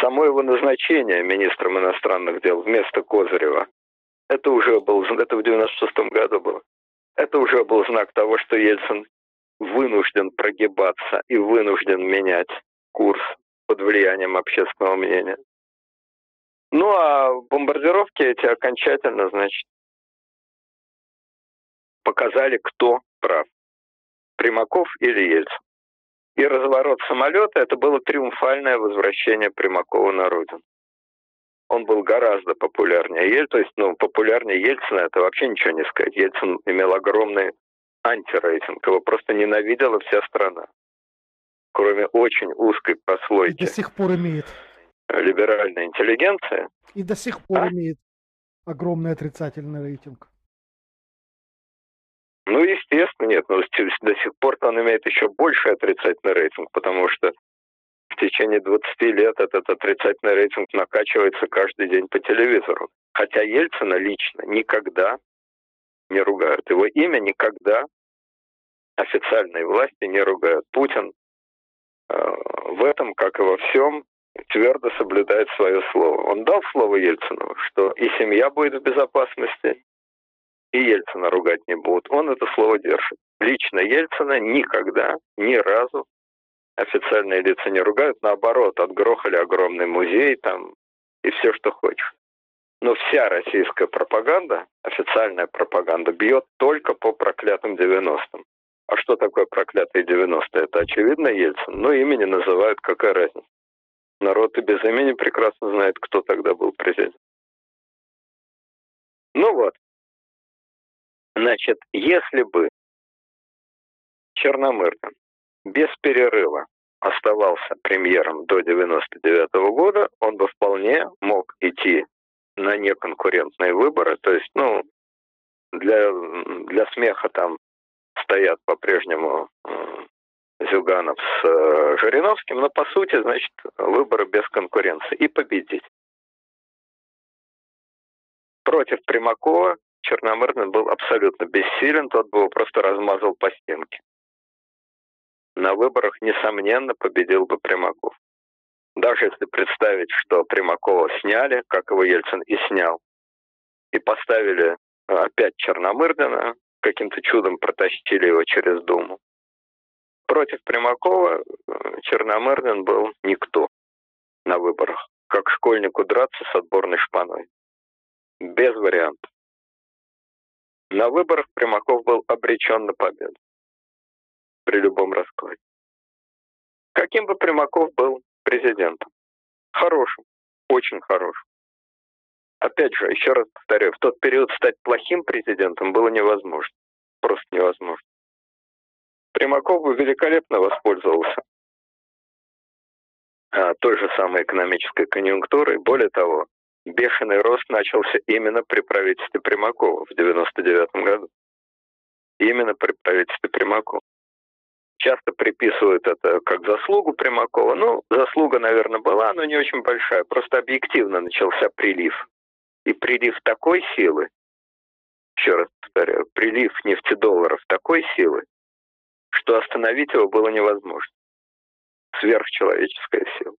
Само его назначение министром иностранных дел вместо Козырева, это уже был, это в 96 году было, это уже был знак того, что Ельцин вынужден прогибаться и вынужден менять курс под влиянием общественного мнения. Ну а бомбардировки эти окончательно, значит, показали, кто прав. Примаков или Ельцин. И разворот самолета – это было триумфальное возвращение Примакова на родину. Он был гораздо популярнее Ельцина, то есть, ну, популярнее Ельцина – это вообще ничего не сказать. Ельцин имел огромный антирейтинг, его просто ненавидела вся страна. Кроме очень узкой прослойки. И до сих пор имеет либеральная интеллигенция. И до сих пор а? имеет огромный отрицательный рейтинг. Ну, естественно, нет. Но до сих пор он имеет еще больше отрицательный рейтинг, потому что в течение 20 лет этот отрицательный рейтинг накачивается каждый день по телевизору. Хотя Ельцина лично никогда не ругают. Его имя никогда официальные власти не ругают. Путин э, в этом, как и во всем, твердо соблюдает свое слово. Он дал слово Ельцину, что и семья будет в безопасности, и Ельцина ругать не будут. Он это слово держит. Лично Ельцина никогда, ни разу официальные лица не ругают. Наоборот, отгрохали огромный музей там и все, что хочешь. Но вся российская пропаганда, официальная пропаганда, бьет только по проклятым 90-м. А что такое проклятые 90-е? Это очевидно Ельцин. Но имени называют, какая разница. Народ и без имени прекрасно знает, кто тогда был президент. Ну вот. Значит, если бы Черномырдин без перерыва оставался премьером до 99 -го года, он бы вполне мог идти на неконкурентные выборы. То есть, ну, для для смеха там стоят по-прежнему Зюганов с э, Жириновским, но по сути, значит, выборы без конкуренции и победить. Против Примакова Черномырдин был абсолютно бессилен, тот бы его просто размазал по стенке. На выборах, несомненно, победил бы Примаков. Даже если представить, что Примакова сняли, как его Ельцин и снял, и поставили опять Черномырдина, каким-то чудом протащили его через Думу, Против Примакова э, Черномырдин был никто на выборах. Как школьнику драться с отборной шпаной. Без вариантов. На выборах Примаков был обречен на победу. При любом раскладе. Каким бы Примаков был президентом? Хорошим. Очень хорошим. Опять же, еще раз повторяю, в тот период стать плохим президентом было невозможно. Просто невозможно. Примаков бы великолепно воспользовался а, той же самой экономической конъюнктурой. Более того, бешеный рост начался именно при правительстве Примакова в 99 году. Именно при правительстве Примакова. Часто приписывают это как заслугу Примакова. Ну, заслуга, наверное, была, но не очень большая. Просто объективно начался прилив. И прилив такой силы, еще раз повторяю, прилив нефтедолларов такой силы, что остановить его было невозможно. Сверхчеловеческая сила.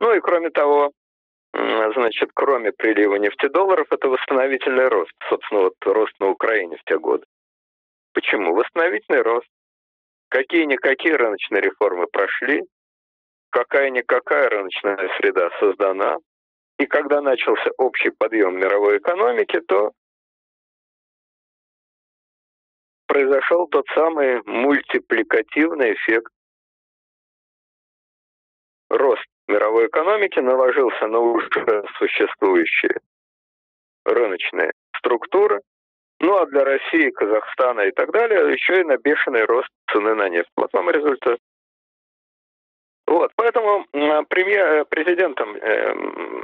Ну и кроме того, значит, кроме прилива нефтедолларов, это восстановительный рост. Собственно, вот рост на Украине в те годы. Почему? Восстановительный рост. Какие-никакие рыночные реформы прошли, какая-никакая рыночная среда создана. И когда начался общий подъем мировой экономики, то произошел тот самый мультипликативный эффект. Рост мировой экономики наложился на уже существующие рыночные структуры, ну а для России, Казахстана и так далее еще и на бешеный рост цены на нефть. Вот вам результат. Вот, поэтому премьер, э, президентом э,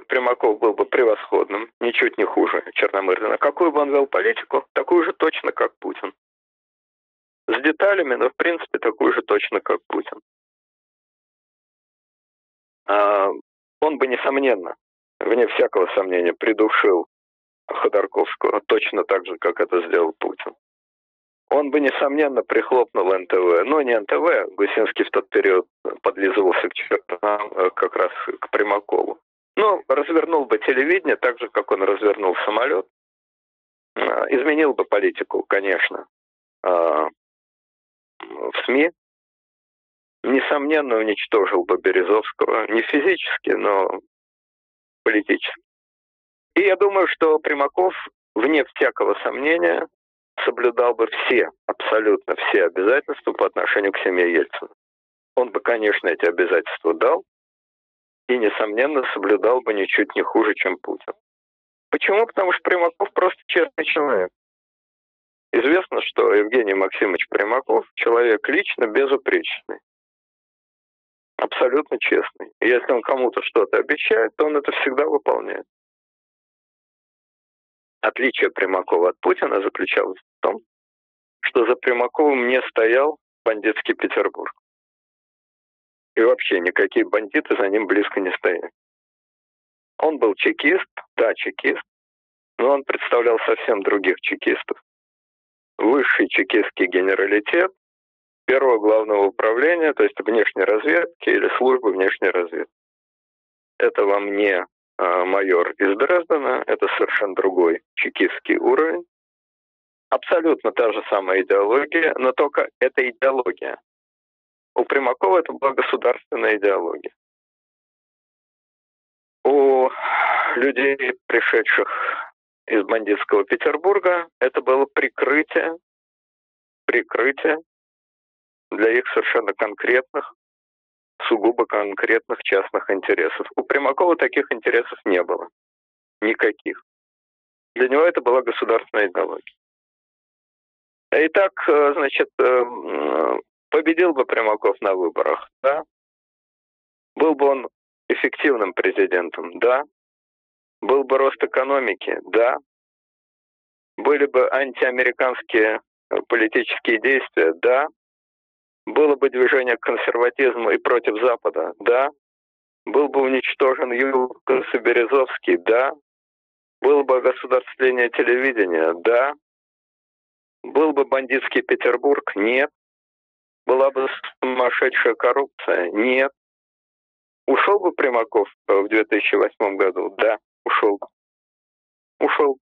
Примаков был бы превосходным, ничуть не хуже Черномырдина. Какую бы он вел политику, такую же точно, как Путин. С деталями, но в принципе такой же точно, как Путин. А, он бы, несомненно, вне всякого сомнения, придушил Ходорковского точно так же, как это сделал Путин. Он бы, несомненно, прихлопнул НТВ. Но не НТВ, Гусинский в тот период подлизывался к чертам, э, как раз к Примакову. Но развернул бы телевидение так же, как он развернул самолет. А, изменил бы политику, конечно, а, в СМИ, несомненно, уничтожил бы Березовского. Не физически, но политически. И я думаю, что Примаков, вне всякого сомнения, соблюдал бы все, абсолютно все обязательства по отношению к семье Ельцина. Он бы, конечно, эти обязательства дал и, несомненно, соблюдал бы ничуть не хуже, чем Путин. Почему? Потому что Примаков просто честный человек. Известно, что Евгений Максимович Примаков человек лично безупречный. Абсолютно честный. Если он кому-то что-то обещает, то он это всегда выполняет. Отличие Примакова от Путина заключалось в том, что за Примаковым не стоял бандитский Петербург. И вообще никакие бандиты за ним близко не стояли. Он был чекист, да, чекист, но он представлял совсем других чекистов высший чекистский генералитет первого главного управления, то есть внешней разведки или службы внешней разведки. Это вам не а, майор из Дрездена, это совершенно другой чекистский уровень. Абсолютно та же самая идеология, но только это идеология. У Примакова это была государственная идеология. У людей, пришедших из бандитского Петербурга. Это было прикрытие, прикрытие для их совершенно конкретных, сугубо конкретных частных интересов. У Примакова таких интересов не было. Никаких. Для него это была государственная идеология. Итак, э, значит, э, победил бы Примаков на выборах, да? Был бы он эффективным президентом, да? Был бы рост экономики, да. Были бы антиамериканские политические действия, да. Было бы движение к консерватизму и против Запада, да. Был бы уничтожен и Березовский, да. Было бы государствление телевидения, да. Был бы бандитский Петербург, нет. Была бы сумасшедшая коррупция, нет. Ушел бы Примаков в 2008 году, да, ушел бы. Ушел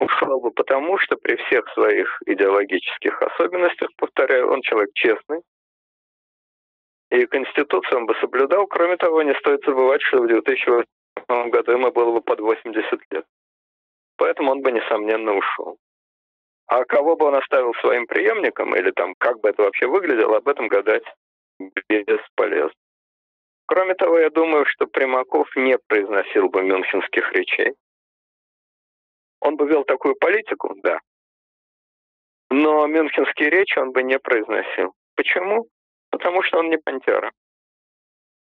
ушел бы потому, что при всех своих идеологических особенностях, повторяю, он человек честный, и Конституцию он бы соблюдал. Кроме того, не стоит забывать, что в 2008 году ему было бы под 80 лет. Поэтому он бы, несомненно, ушел. А кого бы он оставил своим преемником, или там как бы это вообще выглядело, об этом гадать бесполезно. Кроме того, я думаю, что Примаков не произносил бы мюнхенских речей. Он бы вел такую политику, да. Но мюнхенские речи он бы не произносил. Почему? Потому что он не пантера.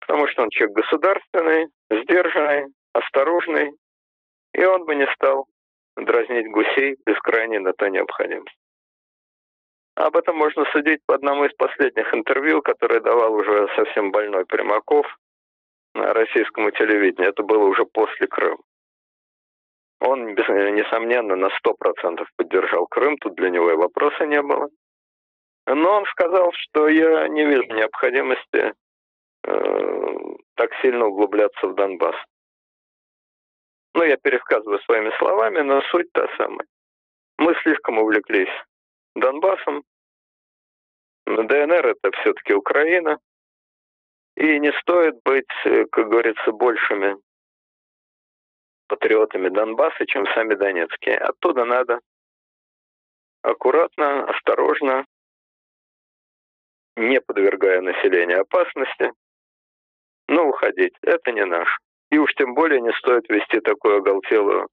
Потому что он человек государственный, сдержанный, осторожный, и он бы не стал дразнить гусей без крайней на то необходимости. Об этом можно судить по одному из последних интервью, которое давал уже совсем больной Примаков на российскому телевидении. Это было уже после Крыма. Он, несомненно, на 100% поддержал Крым, тут для него и вопроса не было. Но он сказал, что я не вижу необходимости э, так сильно углубляться в Донбасс. Ну, я пересказываю своими словами, но суть та самая. Мы слишком увлеклись Донбассом. ДНР это все-таки Украина. И не стоит быть, э, как говорится, большими патриотами Донбасса, чем сами донецкие. Оттуда надо аккуратно, осторожно, не подвергая население опасности, но уходить. Это не наш. И уж тем более не стоит вести такую оголтелую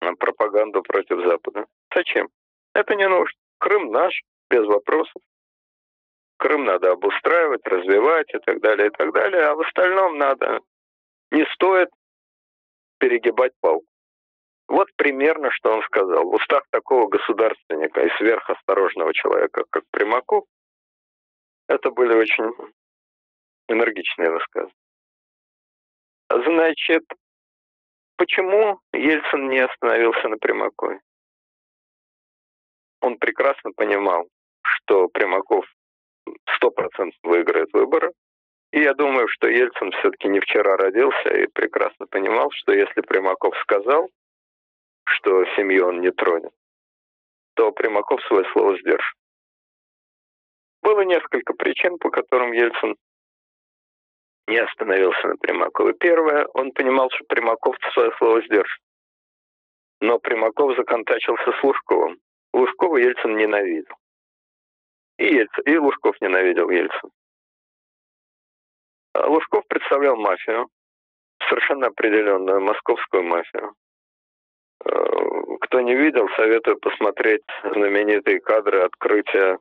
а, пропаганду против Запада. Зачем? Это не нужно. Крым наш, без вопросов. Крым надо обустраивать, развивать и так далее, и так далее. А в остальном надо. Не стоит перегибать палку. Вот примерно, что он сказал. В устах такого государственника и сверхосторожного человека, как Примаков, это были очень энергичные рассказы. Значит, почему Ельцин не остановился на Примакове? Он прекрасно понимал, что Примаков 100% выиграет выборы, и я думаю, что Ельцин все-таки не вчера родился и прекрасно понимал, что если Примаков сказал, что семью он не тронет, то Примаков свое слово сдержит. Было несколько причин, по которым Ельцин не остановился на Примакове. Первое, он понимал, что Примаков свое слово сдержит. Но Примаков законтачился с Лужковым. Лужкова Ельцин ненавидел. И, Ельцин, и Лужков ненавидел Ельцин. А Лужков представлял мафию, совершенно определенную московскую мафию. Э, кто не видел, советую посмотреть знаменитые кадры открытия,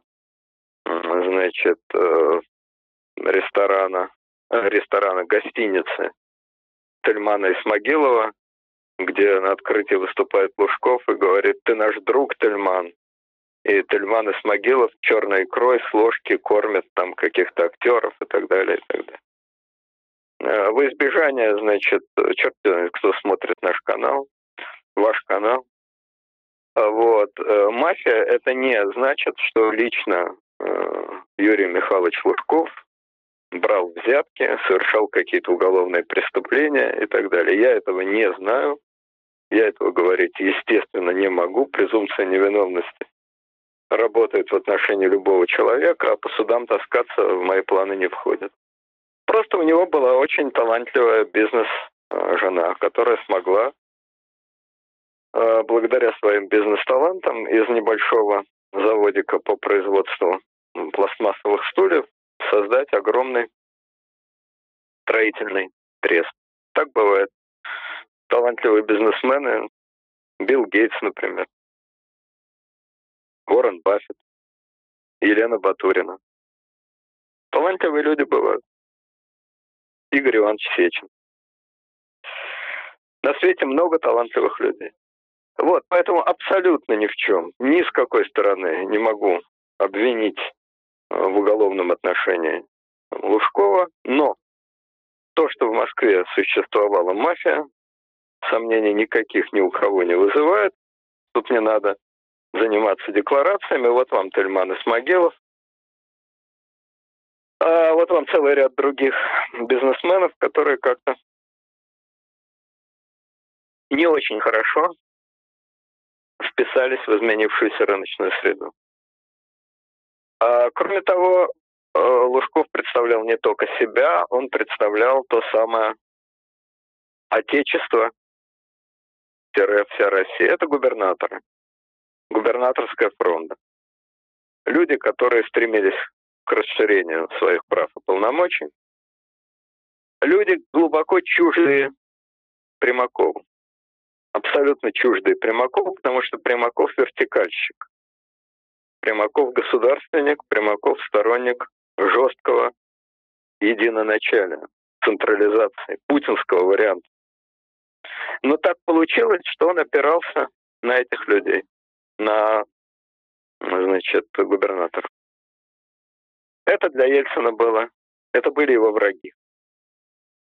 значит, э, ресторана, ресторана, гостиницы Тельмана Исмагилова, где на открытии выступает Лужков и говорит, ты наш друг, Тельман. И Тельман Исмагилов черной икрой с ложки кормит там каких-то актеров и так далее, и так далее. Э, в избежание, значит, черт знает, кто смотрит наш канал, ваш канал. А вот. Э, мафия – это не значит, что лично э, Юрий Михайлович Лужков брал взятки, совершал какие-то уголовные преступления и так далее. Я этого не знаю. Я этого говорить, естественно, не могу. Презумпция невиновности работает в отношении любого человека, а по судам таскаться в мои планы не входит. Просто у него была очень талантливая бизнес-жена, которая смогла э, благодаря своим бизнес-талантам из небольшого заводика по производству пластмассовых стульев создать огромный строительный трест. Так бывает. Талантливые бизнесмены, Билл Гейтс, например, Уоррен Баффет, Елена Батурина. Талантливые люди бывают. Игорь Иванович Сечин. На свете много талантливых людей. Вот, поэтому абсолютно ни в чем, ни с какой стороны не могу обвинить э, в уголовном отношении Лужкова, но то, что в Москве существовала мафия, сомнений никаких ни у кого не вызывает. Тут не надо заниматься декларациями. Вот вам Тельман Исмагилов. А вот вам целый ряд других бизнесменов, которые как-то не очень хорошо вписались в изменившуюся рыночную среду. А, кроме того, э, Лужков представлял не только себя, он представлял то самое отечество, вся Россия. Это губернаторы, губернаторская фронта. Люди, которые стремились к расширению своих прав и полномочий. Люди глубоко чуждые Примакову абсолютно чуждый Примаков, потому что Примаков вертикальщик. Примаков государственник, Примаков сторонник жесткого единоначалия, централизации, путинского варианта. Но так получилось, что он опирался на этих людей, на, значит, губернаторов. Это для Ельцина было, это были его враги.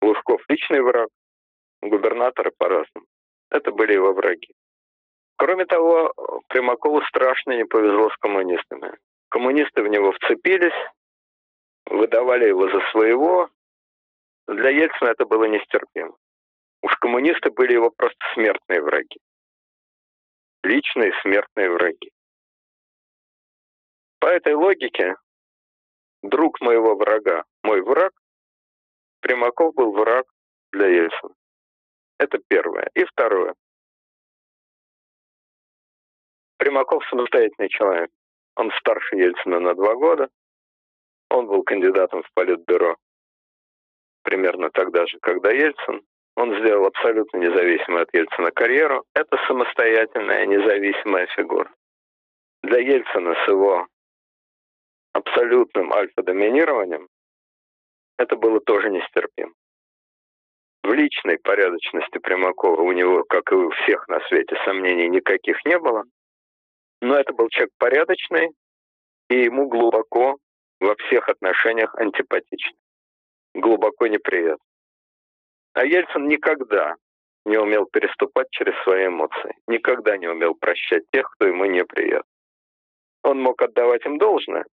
Лужков личный враг, губернаторы по-разному. Это были его враги. Кроме того, Примакову страшно не повезло с коммунистами. Коммунисты в него вцепились, выдавали его за своего. Для Ельцина это было нестерпимо. Уж коммунисты были его просто смертные враги. Личные смертные враги. По этой логике, друг моего врага, мой враг, Примаков был враг для Ельцина. Это первое. И второе. Примаков самостоятельный человек. Он старше Ельцина на два года. Он был кандидатом в политбюро примерно тогда же, когда Ельцин. Он сделал абсолютно независимую от Ельцина карьеру. Это самостоятельная, независимая фигура. Для Ельцина с его абсолютным альфа-доминированием это было тоже нестерпимо в личной порядочности Примакова у него, как и у всех на свете, сомнений никаких не было. Но это был человек порядочный, и ему глубоко во всех отношениях антипатичный. Глубоко неприятно. А Ельцин никогда не умел переступать через свои эмоции. Никогда не умел прощать тех, кто ему неприятен. Он мог отдавать им должное,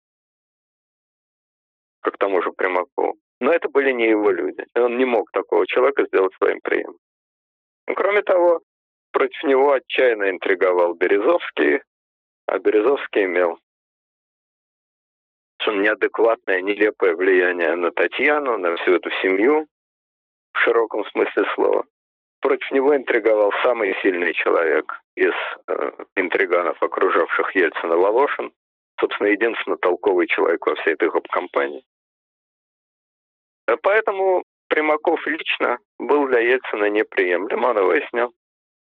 как тому же Примакову. Но это были не его люди. Он не мог такого человека сделать своим приемом. Кроме того, против него отчаянно интриговал Березовский, а Березовский имел неадекватное, нелепое влияние на Татьяну, на всю эту семью, в широком смысле слова. Против него интриговал самый сильный человек из э, интриганов, окружавших Ельцина, Волошин, собственно, единственный толковый человек во всей этой гоп-компании. Поэтому Примаков лично был для Ельцина неприемлем, он его снял.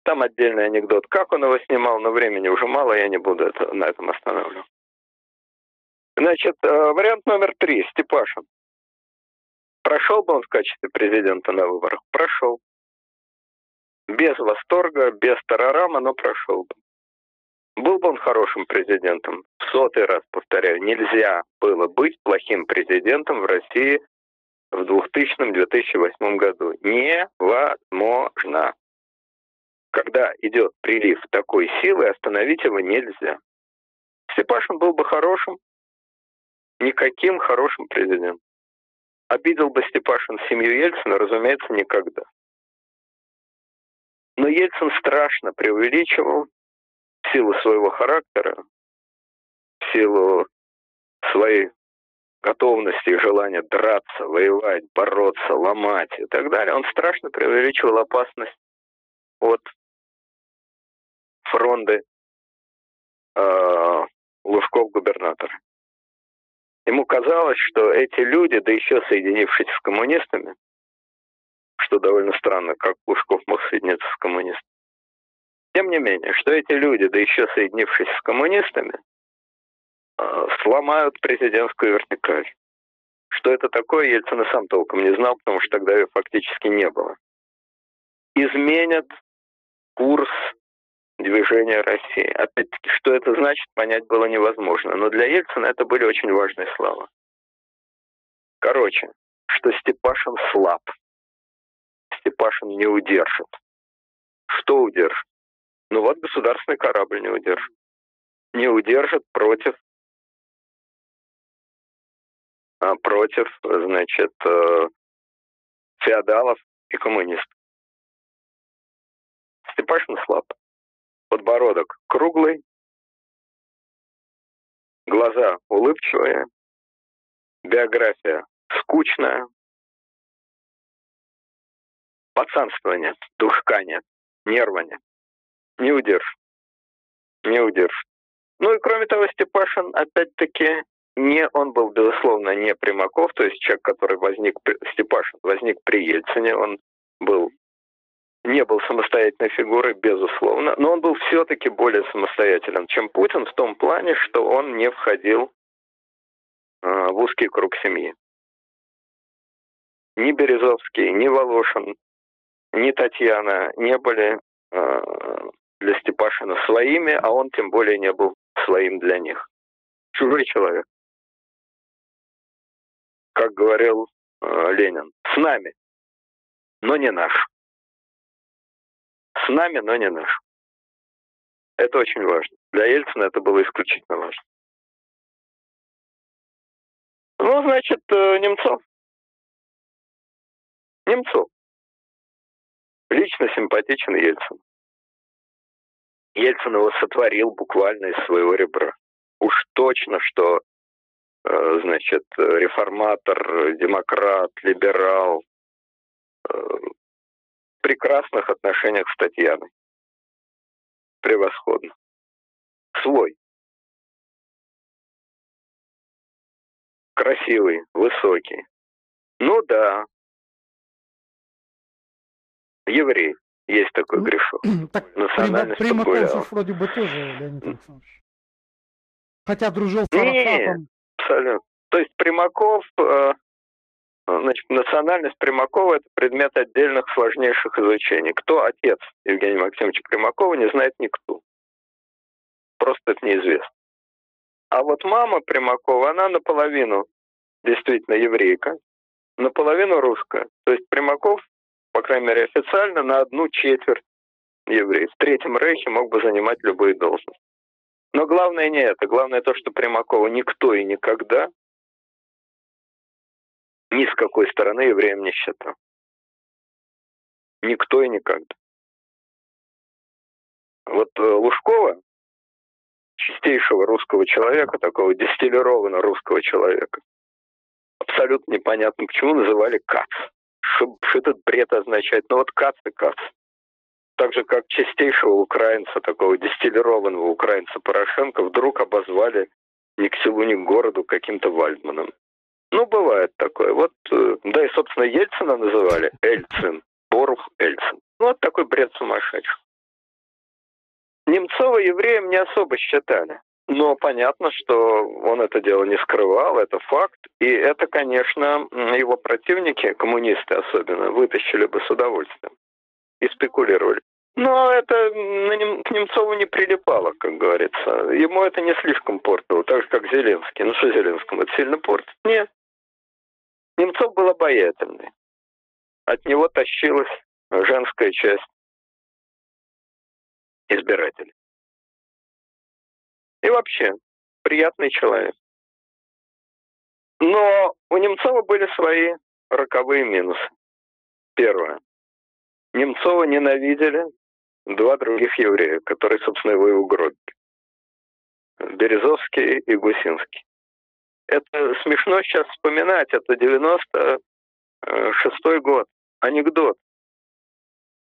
Там отдельный анекдот, как он его снимал, но времени уже мало, я не буду это, на этом останавливаться. Значит, э, вариант номер три, Степашин. Прошел бы он в качестве президента на выборах? Прошел. Без восторга, без тарарама, но прошел бы. Был бы он хорошим президентом. В сотый раз повторяю, нельзя было быть плохим президентом в России в 2000-2008 году. Невозможно. Когда идет прилив такой силы, остановить его нельзя. Степашин был бы хорошим, никаким хорошим президентом. Обидел бы Степашин семью Ельцина, разумеется, никогда. Но Ельцин страшно преувеличивал силу своего характера, силу своей готовности и желания драться, воевать, бороться, ломать и так далее, он страшно преувеличивал опасность от фронды э, Лужков-губернатора. Ему казалось, что эти люди, да еще соединившись с коммунистами, что довольно странно, как Лужков мог соединиться с коммунистами, тем не менее, что эти люди, да еще соединившись с коммунистами, сломают президентскую вертикаль. Что это такое, Ельцин и сам толком не знал, потому что тогда ее фактически не было. изменят курс движения России. Опять-таки, что это значит, понять было невозможно. Но для Ельцина это были очень важные слова. Короче, что Степашин слаб. Степашин не удержит. Что удержит? Ну вот государственный корабль не удержит. Не удержит против против, значит, э, феодалов и коммунистов. Степашин слаб. Подбородок круглый, глаза улыбчивые, биография скучная, пацанства нет, душка нет, нерва нет. Не удержит. Не удержит. Ну и кроме того, Степашин, опять-таки, не, он был, безусловно, не Примаков, то есть человек, который возник, Степашин возник при Ельцине, он был не был самостоятельной фигурой, безусловно, но он был все-таки более самостоятелен, чем Путин в том плане, что он не входил э, в узкий круг семьи. Ни Березовский, ни Волошин, ни Татьяна не были э, для Степашина своими, а он тем более не был своим для них. Чужой человек. Как говорил э, Ленин, с нами, но не наш. С нами, но не наш. Это очень важно. Для Ельцина это было исключительно важно. Ну, значит, э, Немцов. Немцов. Лично симпатичен Ельцин. Ельцин его сотворил буквально из своего ребра. Уж точно, что, значит, реформатор, демократ, либерал, э, прекрасных отношениях с Татьяной. Превосходно. Свой. Красивый, высокий. Ну да. Еврей. Есть такой ну, грешок. Так Национальность Примаков вроде бы тоже, Леонид Александрович. Хотя дружил с Арафатом. Абсолютно. То есть Примаков э, Значит, национальность Примакова – это предмет отдельных сложнейших изучений. Кто отец Евгения Максимовича Примакова, не знает никто. Просто это неизвестно. А вот мама Примакова, она наполовину действительно еврейка, наполовину русская. То есть Примаков, по крайней мере официально, на одну четверть еврей. В Третьем Рейхе мог бы занимать любые должности. Но главное не это. Главное то, что Примакова никто и никогда ни с какой стороны евреем не считал. Никто и никогда. Вот э, Лужкова, чистейшего русского человека, такого дистиллированного русского человека, абсолютно непонятно, почему называли Кац. Что, что этот бред означает? Ну вот Кац и Кац. Так же, как чистейшего украинца, такого дистиллированного украинца Порошенко, вдруг обозвали ни к селу, ни к городу каким-то Вальдманом. Ну, бывает такое. Вот, э, да и, собственно, Ельцина называли Эльцин, Борух Эльцин. Ну, вот такой бред сумасшедший. Немцова евреем не особо считали. Но понятно, что он это дело не скрывал, это факт. И это, конечно, его противники, коммунисты особенно, вытащили бы с удовольствием и спекулировали. Но это к Немцову не прилипало, как говорится. Ему это не слишком портило, так же, как Зеленский. Ну что Зеленскому это сильно портит? Нет. Немцов был обаятельный. От него тащилась женская часть избирателей. И вообще, приятный человек. Но у Немцова были свои роковые минусы. Первое. Немцова ненавидели два других еврея, которые, собственно, его и угробили. Березовский и Гусинский. Это смешно сейчас вспоминать, это 96-й год. Анекдот.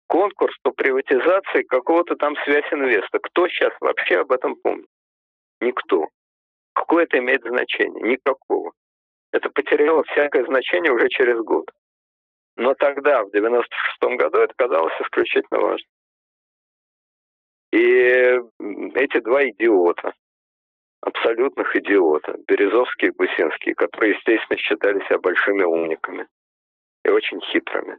Конкурс по приватизации какого-то там связь инвеста. Кто сейчас вообще об этом помнит? Никто. Какое это имеет значение? Никакого. Это потеряло всякое значение уже через год. Но тогда, в 96-м году, это казалось исключительно важно. И эти два идиота, абсолютных идиота, Березовский и Гусинский, которые, естественно, считали себя большими умниками и очень хитрыми.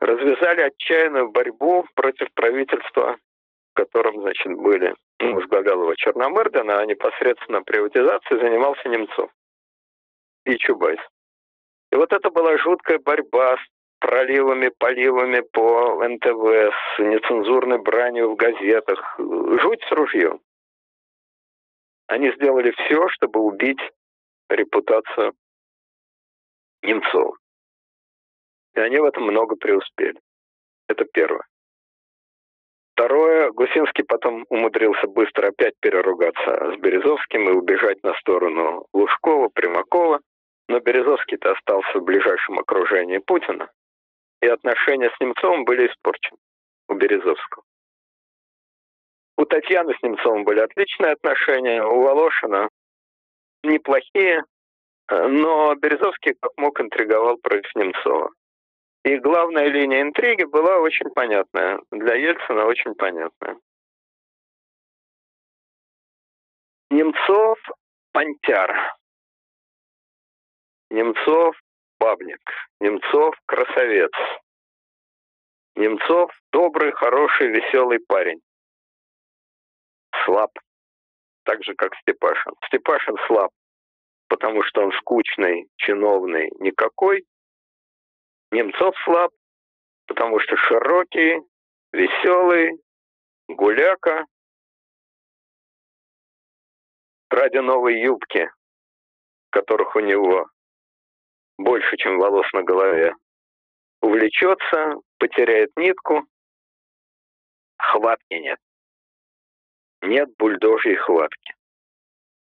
развязали отчаянную борьбу против правительства, в котором, значит, были, ну, возглавлял его Черномырдин, а непосредственно приватизацией занимался Немцов и Чубайс. И вот это была жуткая борьба проливами, поливами по НТВ, с нецензурной бранью в газетах. Жуть с ружьем. Они сделали все, чтобы убить репутацию Немцова. И они в этом много преуспели. Это первое. Второе, Гусинский потом умудрился быстро опять переругаться с Березовским и убежать на сторону Лужкова, Примакова. Но Березовский-то остался в ближайшем окружении Путина, и отношения с Немцовым были испорчены у Березовского. У Татьяны с Немцовым были отличные отношения, у Волошина неплохие, но Березовский как мог интриговал против Немцова. И главная линия интриги была очень понятная. Для Ельцина очень понятная. Немцов – понтяр. Немцов – бабник. Немцов – красавец. Немцов – добрый, хороший, веселый парень. Слаб. Так же, как Степашин. Степашин слаб, потому что он скучный, чиновный, никакой. Немцов слаб, потому что широкий, веселый, гуляка. Ради новой юбки, которых у него больше, чем волос на голове, увлечется, потеряет нитку, хватки нет. Нет бульдожьей хватки.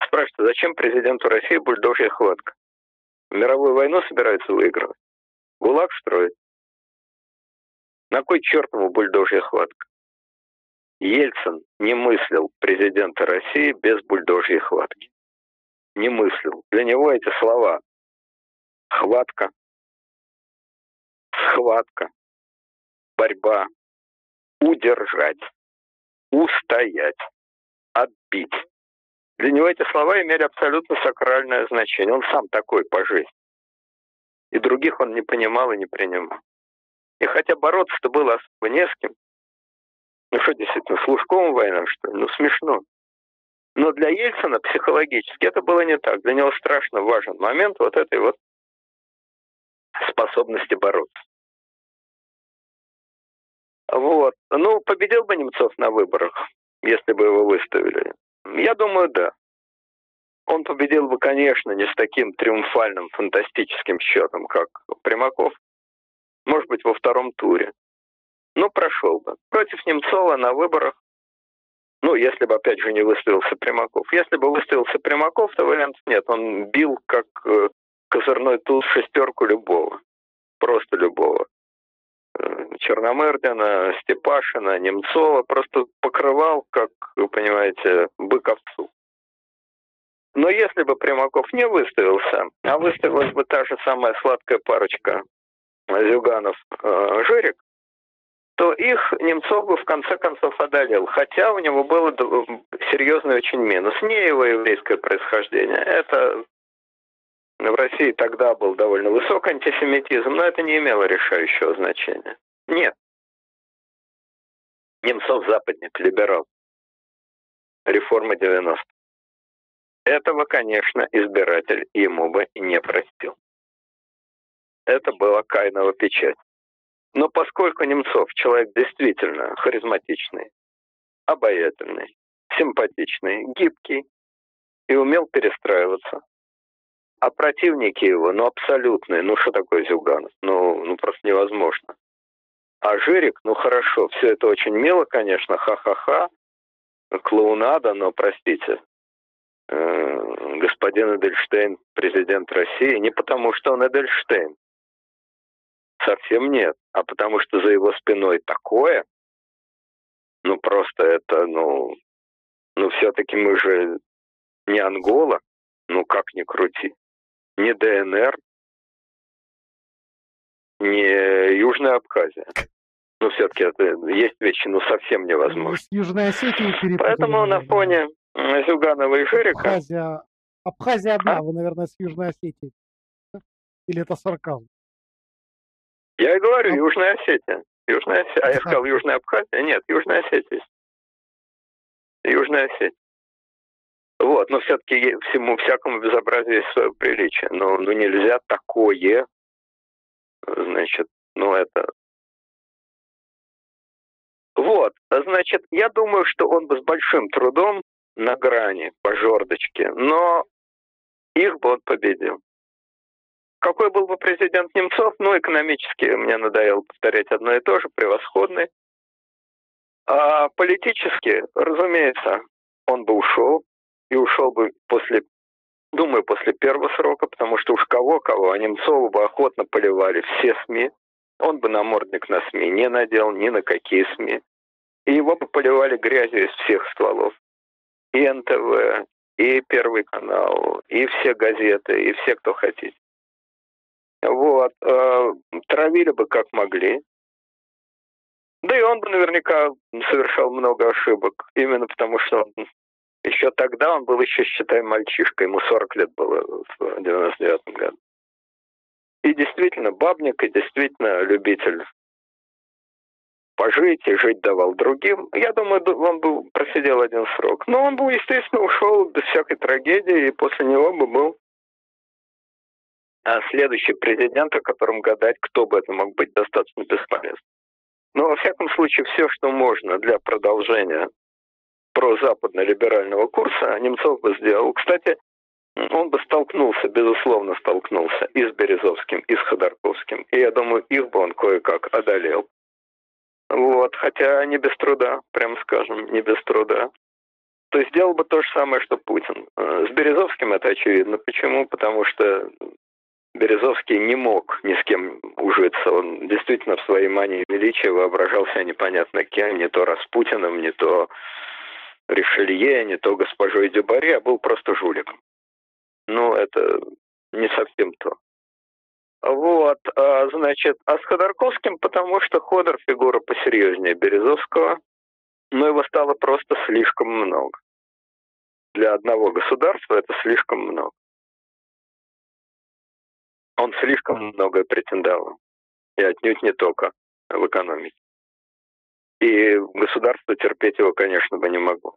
Спрашивают, зачем президенту России бульдожья хватка? Мировую войну собирается выигрывать? ГУЛАГ строит. На кой чертову бульдожья хватка? Ельцин не мыслил президента России без бульдожьей хватки. Не мыслил. Для него эти слова хватка, схватка, борьба, удержать, устоять, отбить. Для него эти слова имели абсолютно сакральное значение. Он сам такой по жизни и других он не понимал и не принимал. И хотя бороться-то было особо не с кем, ну что, действительно, с Лужковым война, что ли? Ну, смешно. Но для Ельцина психологически это было не так. Для него страшно важен момент вот этой вот способности бороться. Вот. Ну, победил бы Немцов на выборах, если бы его выставили. Я думаю, да. Он победил бы, конечно, не с таким триумфальным, фантастическим счетом, как Примаков. Может быть, во втором туре. Но прошел бы. Против Немцова на выборах, ну, если бы, опять же, не выставился Примаков. Если бы выставился Примаков, то вариантов нет. Он бил, как э, козырной туз, шестерку любого. Просто любого. Э, Черномырдина, Степашина, Немцова. Просто покрывал, как вы понимаете, бык овцу. Но если бы Примаков не выставился, а выставилась бы та же самая сладкая парочка Зюганов-Жирик, то их Немцов бы в конце концов одолел. Хотя у него был серьезный очень минус. Не его еврейское происхождение. Это в России тогда был довольно высок антисемитизм, но это не имело решающего значения. Нет. Немцов западник, либерал. Реформа 90 этого, конечно, избиратель ему бы не простил. Это была Кайнова печать. Но поскольку Немцов человек действительно харизматичный, обаятельный, симпатичный, гибкий и умел перестраиваться, а противники его, ну, абсолютные, ну, что такое Зюганов? Ну, ну, просто невозможно. А Жирик, ну, хорошо, все это очень мило, конечно, ха-ха-ха, клоунада, но, простите, Э, господин Эдельштейн президент России не потому, что он Эдельштейн. Совсем нет. А потому что за его спиной такое, ну просто это, ну, ну все-таки мы же не Ангола, ну как ни крути, не ДНР, не Южная Абхазия. Ну, все-таки это есть вещи, ну, совсем невозможно. Южная Осетия Поэтому на фоне Зюганова и Шерика. Абхазия, Абхазия одна, а? вы, наверное, с Южной Осетией. Или это сарказм? Я и говорю, а... Южная Осетия. Южная Осетия. А я сказал Южная Абхазия? Нет, Южная Осетия. Южная Осетия. Вот, но все-таки всему всякому безобразию есть свое приличие. Но ну, нельзя такое, значит, ну это... Вот, значит, я думаю, что он бы с большим трудом на грани, по жердочке, но их бы он победил. Какой был бы президент Немцов? Ну, экономически мне надоело повторять одно и то же, превосходный. А политически, разумеется, он бы ушел, и ушел бы после, думаю, после первого срока, потому что уж кого-кого, а Немцова бы охотно поливали все СМИ. Он бы намордник на СМИ не надел, ни на какие СМИ. И его бы поливали грязью из всех стволов. И НТВ, и Первый канал, и все газеты, и все, кто хотите. Вот. Э, травили бы как могли. Да и он бы наверняка совершал много ошибок, именно потому что он еще тогда он был еще, считай, мальчишкой, ему 40 лет было в 99 году. И действительно, бабник, и действительно любитель пожить и жить давал другим. Я думаю, он бы просидел один срок. Но он бы, естественно, ушел без всякой трагедии, и после него бы был а следующий президент, о котором гадать, кто бы это мог быть, достаточно бесполезно. Но, во всяком случае, все, что можно для продолжения прозападно-либерального курса Немцов бы сделал. Кстати, он бы столкнулся, безусловно, столкнулся и с Березовским, и с Ходорковским. И я думаю, их бы он кое-как одолел. Вот, хотя не без труда, прям скажем, не без труда. То есть сделал бы то же самое, что Путин. С Березовским это очевидно. Почему? Потому что Березовский не мог ни с кем ужиться. Он действительно в своей мании величия воображался непонятно кем, не то Распутиным, не то Ришелье, не то госпожой Дюбаре, а был просто жуликом. Ну, это не совсем то. Вот, а, значит, а с Ходорковским, потому что Ходор фигура посерьезнее Березовского, но его стало просто слишком много. Для одного государства это слишком много. Он слишком многое претендовал. И отнюдь не только в экономике. И государство терпеть его, конечно, бы не могло.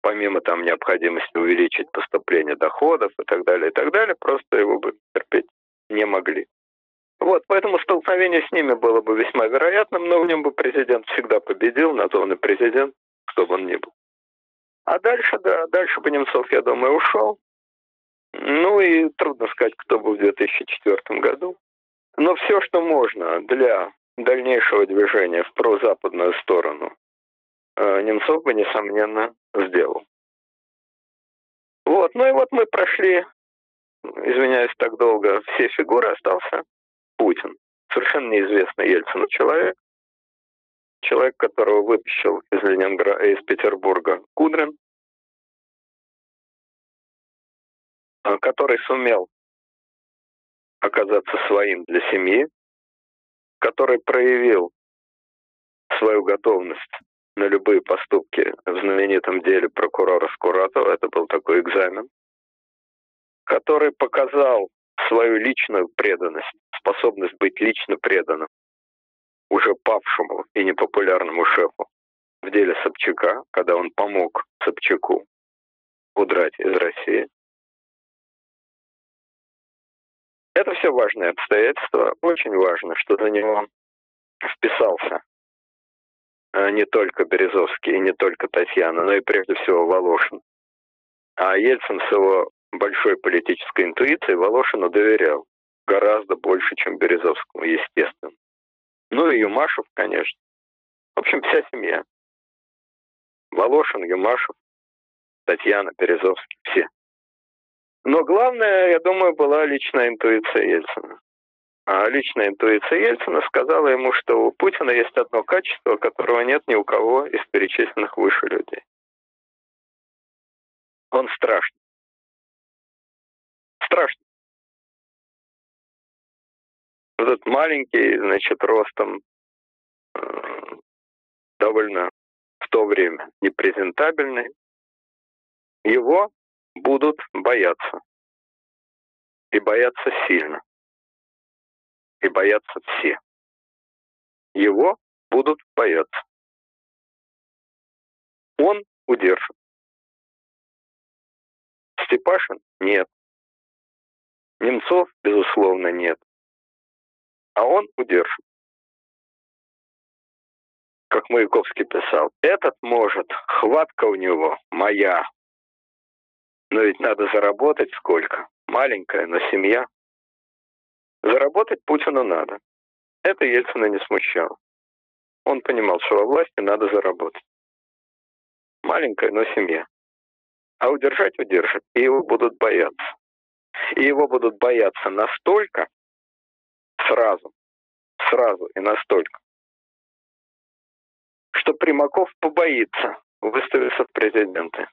Помимо там необходимости увеличить поступление доходов и так далее, и так далее, просто его бы терпеть не могли. Вот, поэтому столкновение с ними было бы весьма вероятным, но в нем бы президент всегда победил, на президент, кто бы он ни был. А дальше, да, дальше бы Немцов, я думаю, ушел. Ну и трудно сказать, кто был в 2004 году. Но все, что можно для дальнейшего движения в прозападную сторону э, Немцов бы, несомненно, сделал. Вот, ну и вот мы прошли, извиняюсь так долго, все фигуры, остался Путин. Совершенно неизвестный Ельцину человек. Человек, которого вытащил из Ленинграда, из Петербурга Кудрин, э, который сумел оказаться своим для семьи, который проявил свою готовность на любые поступки в знаменитом деле прокурора Скуратова, это был такой экзамен, который показал свою личную преданность, способность быть лично преданным уже павшему и непопулярному шефу в деле Собчака, когда он помог Собчаку удрать из России. Это все важные обстоятельства. Очень важно, что за него вписался э, не только Березовский и не только Татьяна, но и прежде всего Волошин. А Ельцин с его большой политической интуицией Волошину доверял гораздо больше, чем Березовскому, естественно. Ну и Юмашев, конечно. В общем, вся семья. Волошин, Юмашев, Татьяна, Березовский, все. Но главное, я думаю, была личная интуиция Ельцина. А личная интуиция Ельцина сказала ему, что у Путина есть одно качество, которого нет ни у кого из перечисленных выше людей. Он страшный. Страшный. Вот этот маленький, значит, ростом э, довольно в то время непрезентабельный. Его будут бояться. И бояться сильно. И боятся все. его будут бояться. Он удержит. Степашин – нет. Немцов, безусловно, нет. А он удержит. Как Маяковский писал, этот может, хватка у него моя. Но ведь надо заработать сколько? Маленькая, но семья. Заработать Путину надо. Это Ельцина не смущало. Он понимал, что во власти надо заработать. Маленькая, но семья. А удержать удержит, и его будут бояться. И его будут бояться настолько, сразу, сразу и настолько, что Примаков побоится выставиться в президенты.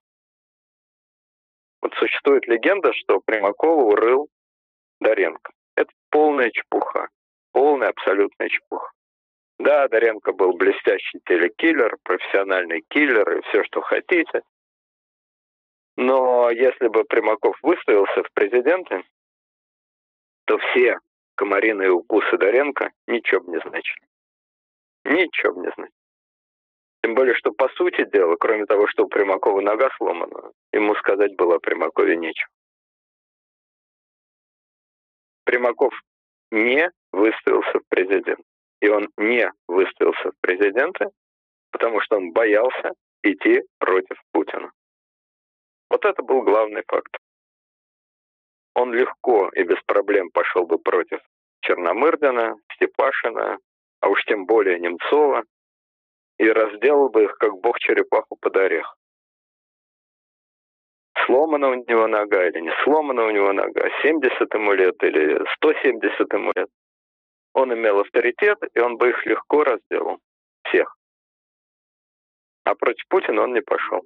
Вот существует легенда, что Примакова урыл Доренко. Это полная чепуха. Полная абсолютная чепуха. Да, Доренко был блестящий телекиллер, профессиональный киллер и все, что хотите. Но если бы Примаков выставился в президенты, то все комариные укусы Доренко ничего бы не значили. Ничего бы не значили. Тем более, что по сути дела, кроме того, что у Примакова нога сломана, ему сказать было о Примакове нечего. Примаков не выставился в президент. И он не выставился в президенты, потому что он боялся идти против Путина. Вот это был главный факт. Он легко и без проблем пошел бы против Черномырдина, Степашина, а уж тем более Немцова, и разделал бы их, как бог черепаху под орех. Сломана у него нога или не сломана у него нога, 70 ему лет или 170 ему лет. Он имел авторитет, и он бы их легко разделал. Всех. А против Путина он не пошел.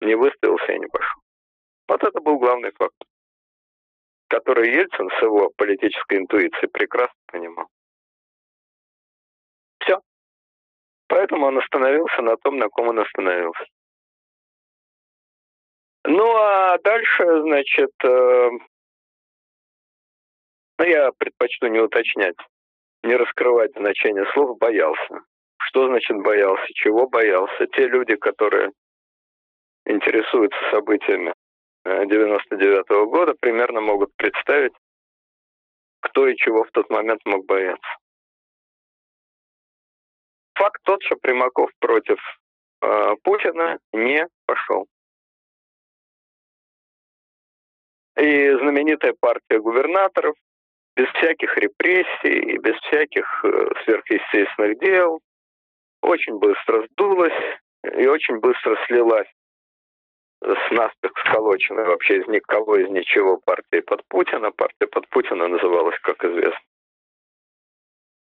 Не выставился и не пошел. Вот это был главный факт, который Ельцин с его политической интуицией прекрасно понимал. Поэтому он остановился на том, на ком он остановился. Ну а дальше, значит, э, ну, я предпочту не уточнять, не раскрывать значение слов «боялся». Что значит боялся? Чего боялся? Те люди, которые интересуются событиями 99 -го года, примерно могут представить, кто и чего в тот момент мог бояться. Факт тот, что Примаков против э, Путина не пошел. И знаменитая партия губернаторов без всяких репрессий и без всяких э, сверхъестественных дел очень быстро сдулась и очень быстро слилась с наспех сколоченной вообще из никого, из ничего партии под Путина. Партия под Путина называлась, как известно,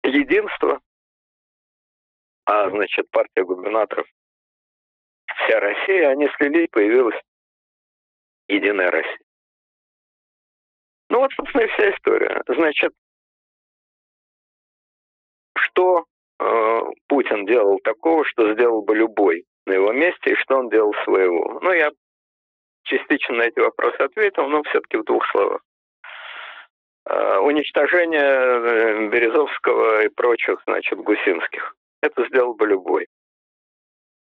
«Единство», а, значит, партия губернаторов «Вся Россия», они слились, появилась «Единая Россия». Ну вот, собственно, и вся история. Значит, что э, Путин делал такого, что сделал бы любой на его месте, и что он делал своего? Ну, я частично на эти вопросы ответил, но все-таки в двух словах. Э, уничтожение э, Березовского и прочих, значит, Гусинских. Это сделал бы любой.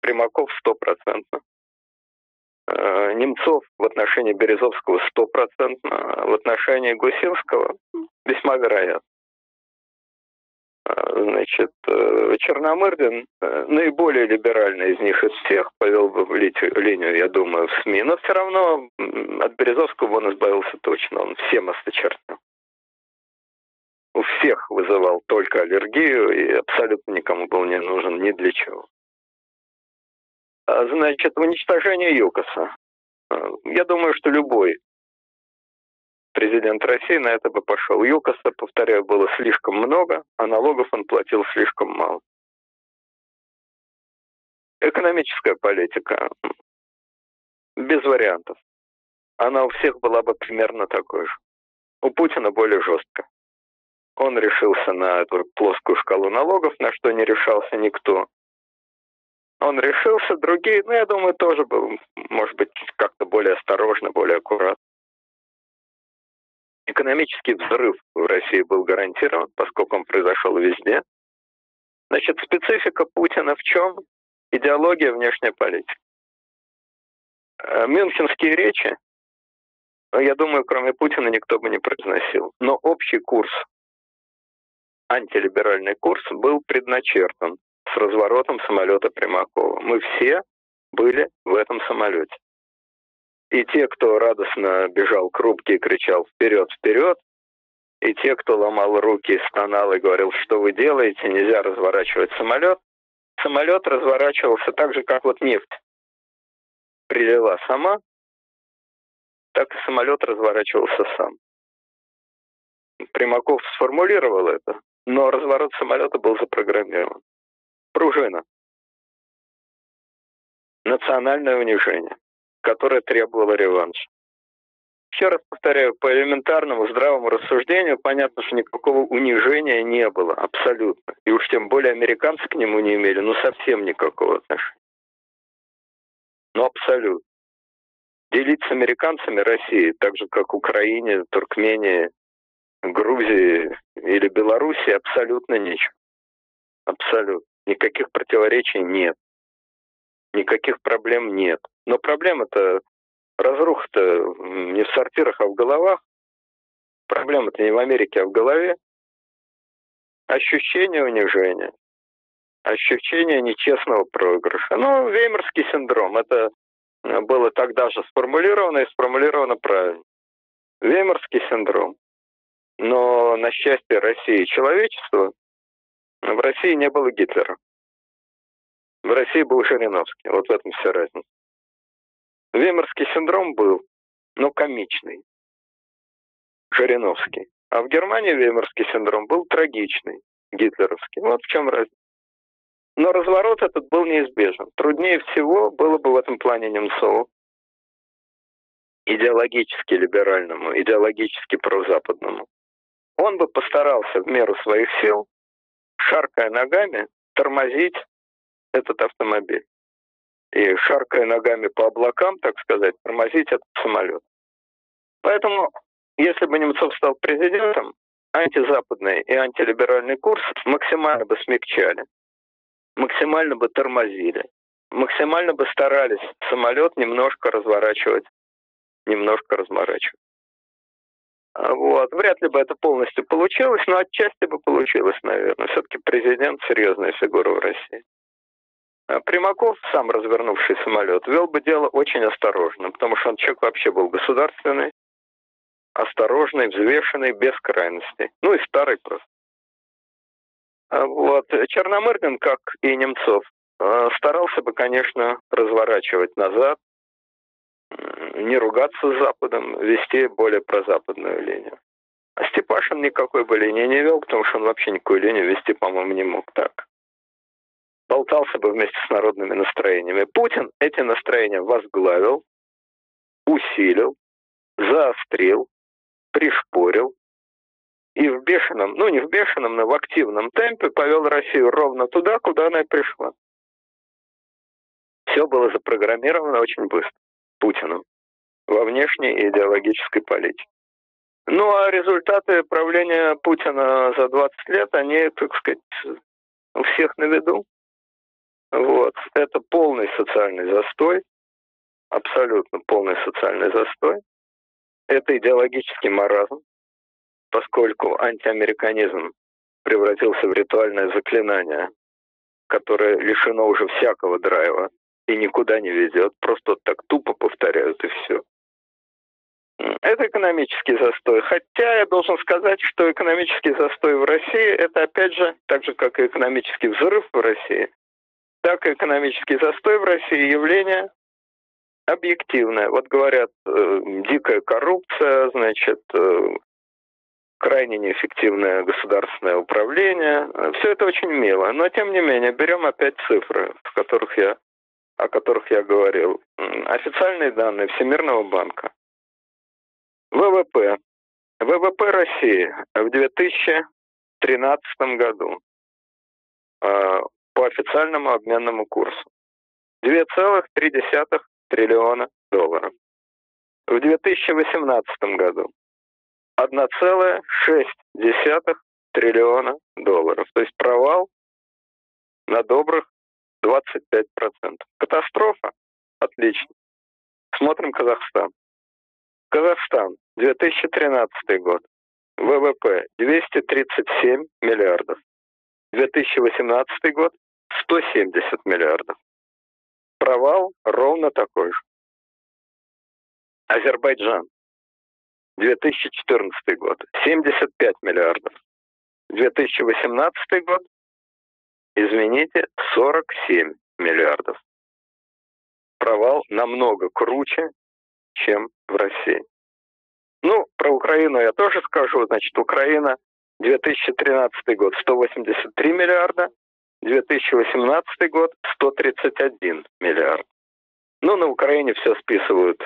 Примаков стопроцентно. Э, Немцов в отношении Березовского стопроцентно, в отношении Гусинского весьма вероятно. Э, значит, э, Черномырдин, наиболее либеральный из них из всех, повел бы линию, я думаю, в СМИ, но все равно от Березовского он избавился точно, он всем осточертил. У всех вызывал только аллергию и абсолютно никому был не нужен ни для чего. А, значит, уничтожение ЮКОСа. Я думаю, что любой президент России на это бы пошел. ЮКОСа, повторяю, было слишком много, а налогов он платил слишком мало. Экономическая политика. Без вариантов. Она у всех была бы примерно такой же. У Путина более жестко. Он решился на плоскую шкалу налогов, на что не решался никто. Он решился, другие, ну, я думаю, тоже был, может быть, как-то более осторожно, более аккуратно. Экономический взрыв в России был гарантирован, поскольку он произошел везде. Значит, специфика Путина в чем? Идеология внешняя политика. Э, мюнхенские речи, ну, я думаю, кроме Путина никто бы не произносил. Но общий курс, антилиберальный курс, был предначертан с разворотом самолета Примакова. Мы все были в этом самолете. И те, кто радостно бежал к рубке и кричал «Вперед, вперед!», и те, кто ломал руки, стонал и говорил, что вы делаете, нельзя разворачивать самолет, самолет разворачивался так же, как вот нефть прилила сама, так и самолет разворачивался сам. Примаков сформулировал это, но разворот самолета был запрограммирован. Пружина. Национальное унижение, которое требовало реванша. Еще раз повторяю, по элементарному здравому рассуждению понятно, что никакого унижения не было, абсолютно. И уж тем более американцы к нему не имели, ну совсем никакого отношения. Ну абсолютно. Делить с американцами России, так же как Украине, Туркмении, Грузии или Белоруссии, абсолютно нечего. Абсолютно. Никаких противоречий нет. Никаких проблем нет. Но проблема-то разруха-то не в сортирах, а в головах. Проблема-то не в Америке, а в голове. Ощущение унижения, ощущение нечестного проигрыша. Ну, веймарский синдром, это было тогда же сформулировано и сформулировано правильно. Веймарский синдром. Но, на счастье России и человечества, в России не было Гитлера. В России был Жириновский. Вот в этом вся разница. Веймарский синдром был, но комичный. Жириновский. А в Германии Веймарский синдром был трагичный, гитлеровский. Вот в чем разница. Но разворот этот был неизбежен. Труднее всего было бы в этом плане Немцову, идеологически либеральному, идеологически прозападному. Он бы постарался в меру своих сил, шаркая ногами, тормозить этот автомобиль и шаркая ногами по облакам, так сказать, тормозить этот самолет. Поэтому, если бы Немцов стал президентом, антизападный и антилиберальный курс максимально бы смягчали, максимально бы тормозили, максимально бы старались самолет немножко разворачивать, немножко разворачивать. А вот. Вряд ли бы это полностью получилось, но отчасти бы получилось, наверное. Все-таки президент – серьезная фигура в России. А Примаков, сам развернувший самолет, вел бы дело очень осторожно, потому что он человек вообще был государственный, осторожный, взвешенный, без крайностей. Ну и старый просто. А вот. Черномырдин, как и Немцов, а, старался бы, конечно, разворачивать назад, не ругаться с Западом, вести более прозападную линию. А Степашин никакой бы линии не вел, потому что он вообще никакую линию вести, по-моему, не мог так болтался бы вместе с народными настроениями. Путин эти настроения возглавил, усилил, заострил, пришпорил и в бешеном, ну не в бешеном, но в активном темпе повел Россию ровно туда, куда она и пришла. Все было запрограммировано очень быстро Путиным во внешней и идеологической политике. Ну а результаты правления Путина за 20 лет, они, так сказать, у всех на виду. Вот. Это полный социальный застой, абсолютно полный социальный застой. Это идеологический маразм, поскольку антиамериканизм превратился в ритуальное заклинание, которое лишено уже всякого драйва и никуда не ведет, просто так тупо повторяют и все. Это экономический застой. Хотя я должен сказать, что экономический застой в России это опять же, так же как и экономический взрыв в России, так и экономический застой в России явление объективное. Вот говорят, э, дикая коррупция, значит, э, крайне неэффективное государственное управление. Все это очень мило. Но, тем не менее, берем опять цифры, в которых я, о которых я говорил. Официальные данные Всемирного банка. ВВП. ВВП России в 2013 году э, по официальному обменному курсу. 2,3 триллиона долларов. В 2018 году 1,6 триллиона долларов. То есть провал на добрых 25%. Катастрофа? Отлично. Смотрим Казахстан. Казахстан, 2013 год. ВВП 237 миллиардов. 2018 год 170 миллиардов. Провал ровно такой же. Азербайджан. 2014 год. 75 миллиардов. 2018 год. Извините, 47 миллиардов. Провал намного круче, чем в России. Ну, про Украину я тоже скажу. Значит, Украина 2013 год 183 миллиарда, 2018 год 131 миллиард. Ну, на Украине все списывают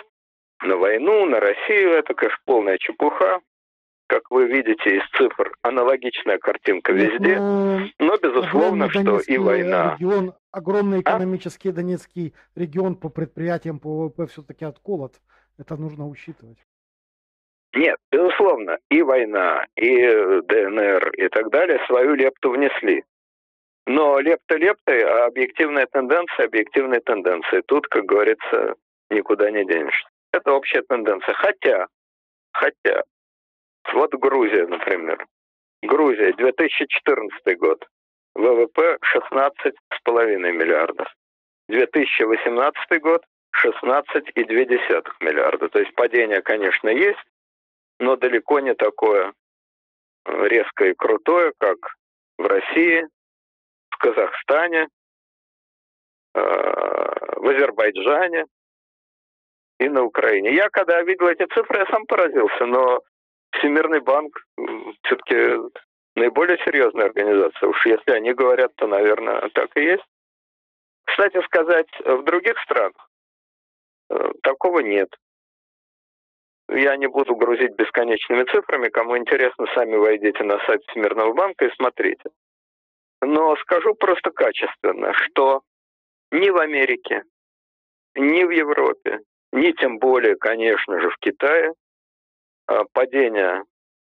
на войну, на Россию. Это, конечно, полная чепуха. Как вы видите из цифр, аналогичная картинка везде. Но, но безусловно, что и война. Регион, огромный а? экономический а? Донецкий регион по предприятиям, по ВВП все-таки отколот. Это нужно учитывать. Нет, безусловно, и война, и ДНР, и так далее свою лепту внесли. Но лепта лептой, а объективная тенденция объективная тенденция. Тут, как говорится, никуда не денешься. Это общая тенденция. Хотя, хотя, вот Грузия, например. Грузия, 2014 год. ВВП 16,5 миллиардов. 2018 год 16,2 миллиарда. То есть падение, конечно, есть, но далеко не такое резкое и крутое, как в России, в Казахстане, э, в Азербайджане и на Украине. Я когда видел эти цифры, я сам поразился, но Всемирный банк все-таки наиболее серьезная организация. Уж если они говорят, то, наверное, так и есть. Кстати сказать, в других странах э, такого нет. Я не буду грузить бесконечными цифрами. Кому интересно, сами войдите на сайт Всемирного банка и смотрите. Но скажу просто качественно, что ни в Америке, ни в Европе, ни тем более, конечно же, в Китае падение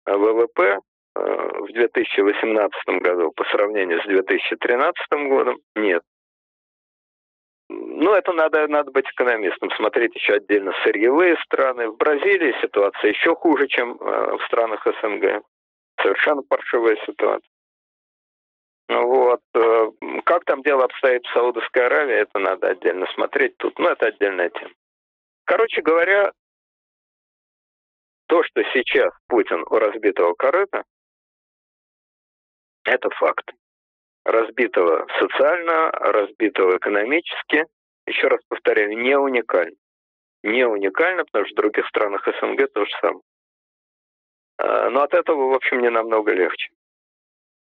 ВВП а, в 2018 году по сравнению с 2013 годом нет. Ну, это надо, надо быть экономистом, смотреть еще отдельно сырьевые страны. В Бразилии ситуация еще хуже, чем э, в странах СНГ. Совершенно паршивая ситуация. Вот. Э, как там дело обстоит в Саудовской Аравии, это надо отдельно смотреть тут. Но это отдельная тема. Короче говоря, то, что сейчас Путин у разбитого корыта, это факт разбитого социально, разбитого экономически, еще раз повторяю, не уникально. Не уникально, потому что в других странах СНГ то же самое. А, но от этого, в общем, не намного легче.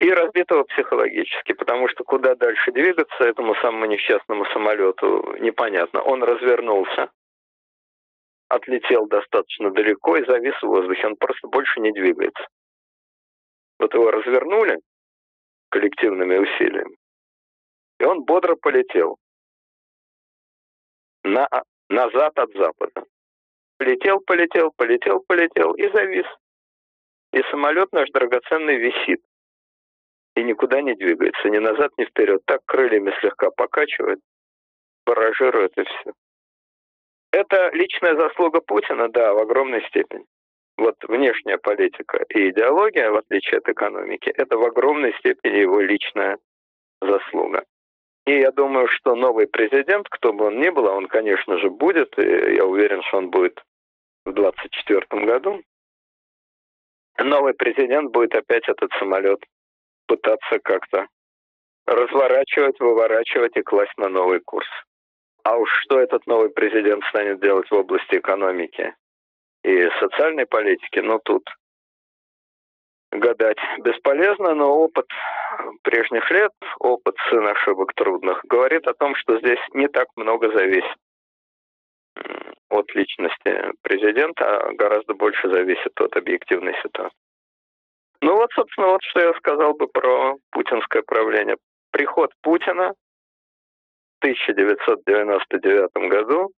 И разбитого психологически, потому что куда дальше двигаться этому самому несчастному самолету непонятно. Он развернулся, отлетел достаточно далеко и завис в воздухе. Он просто больше не двигается. Вот его развернули, коллективными усилиями. И он бодро полетел на, назад от запада. Полетел, полетел, полетел, полетел и завис. И самолет наш драгоценный висит. И никуда не двигается, ни назад, ни вперед. Так крыльями слегка покачивает, баражирует и все. Это личная заслуга Путина, да, в огромной степени вот внешняя политика и идеология, в отличие от экономики, это в огромной степени его личная заслуга. И я думаю, что новый президент, кто бы он ни был, а он, конечно же, будет, и я уверен, что он будет в 2024 году, новый президент будет опять этот самолет пытаться как-то разворачивать, выворачивать и класть на новый курс. А уж что этот новый президент станет делать в области экономики и социальной политики, но тут гадать бесполезно, но опыт прежних лет, опыт сын ошибок трудных, говорит о том, что здесь не так много зависит от личности президента, а гораздо больше зависит от объективной ситуации. Ну вот, собственно, вот что я сказал бы про путинское правление. Приход Путина 1999 году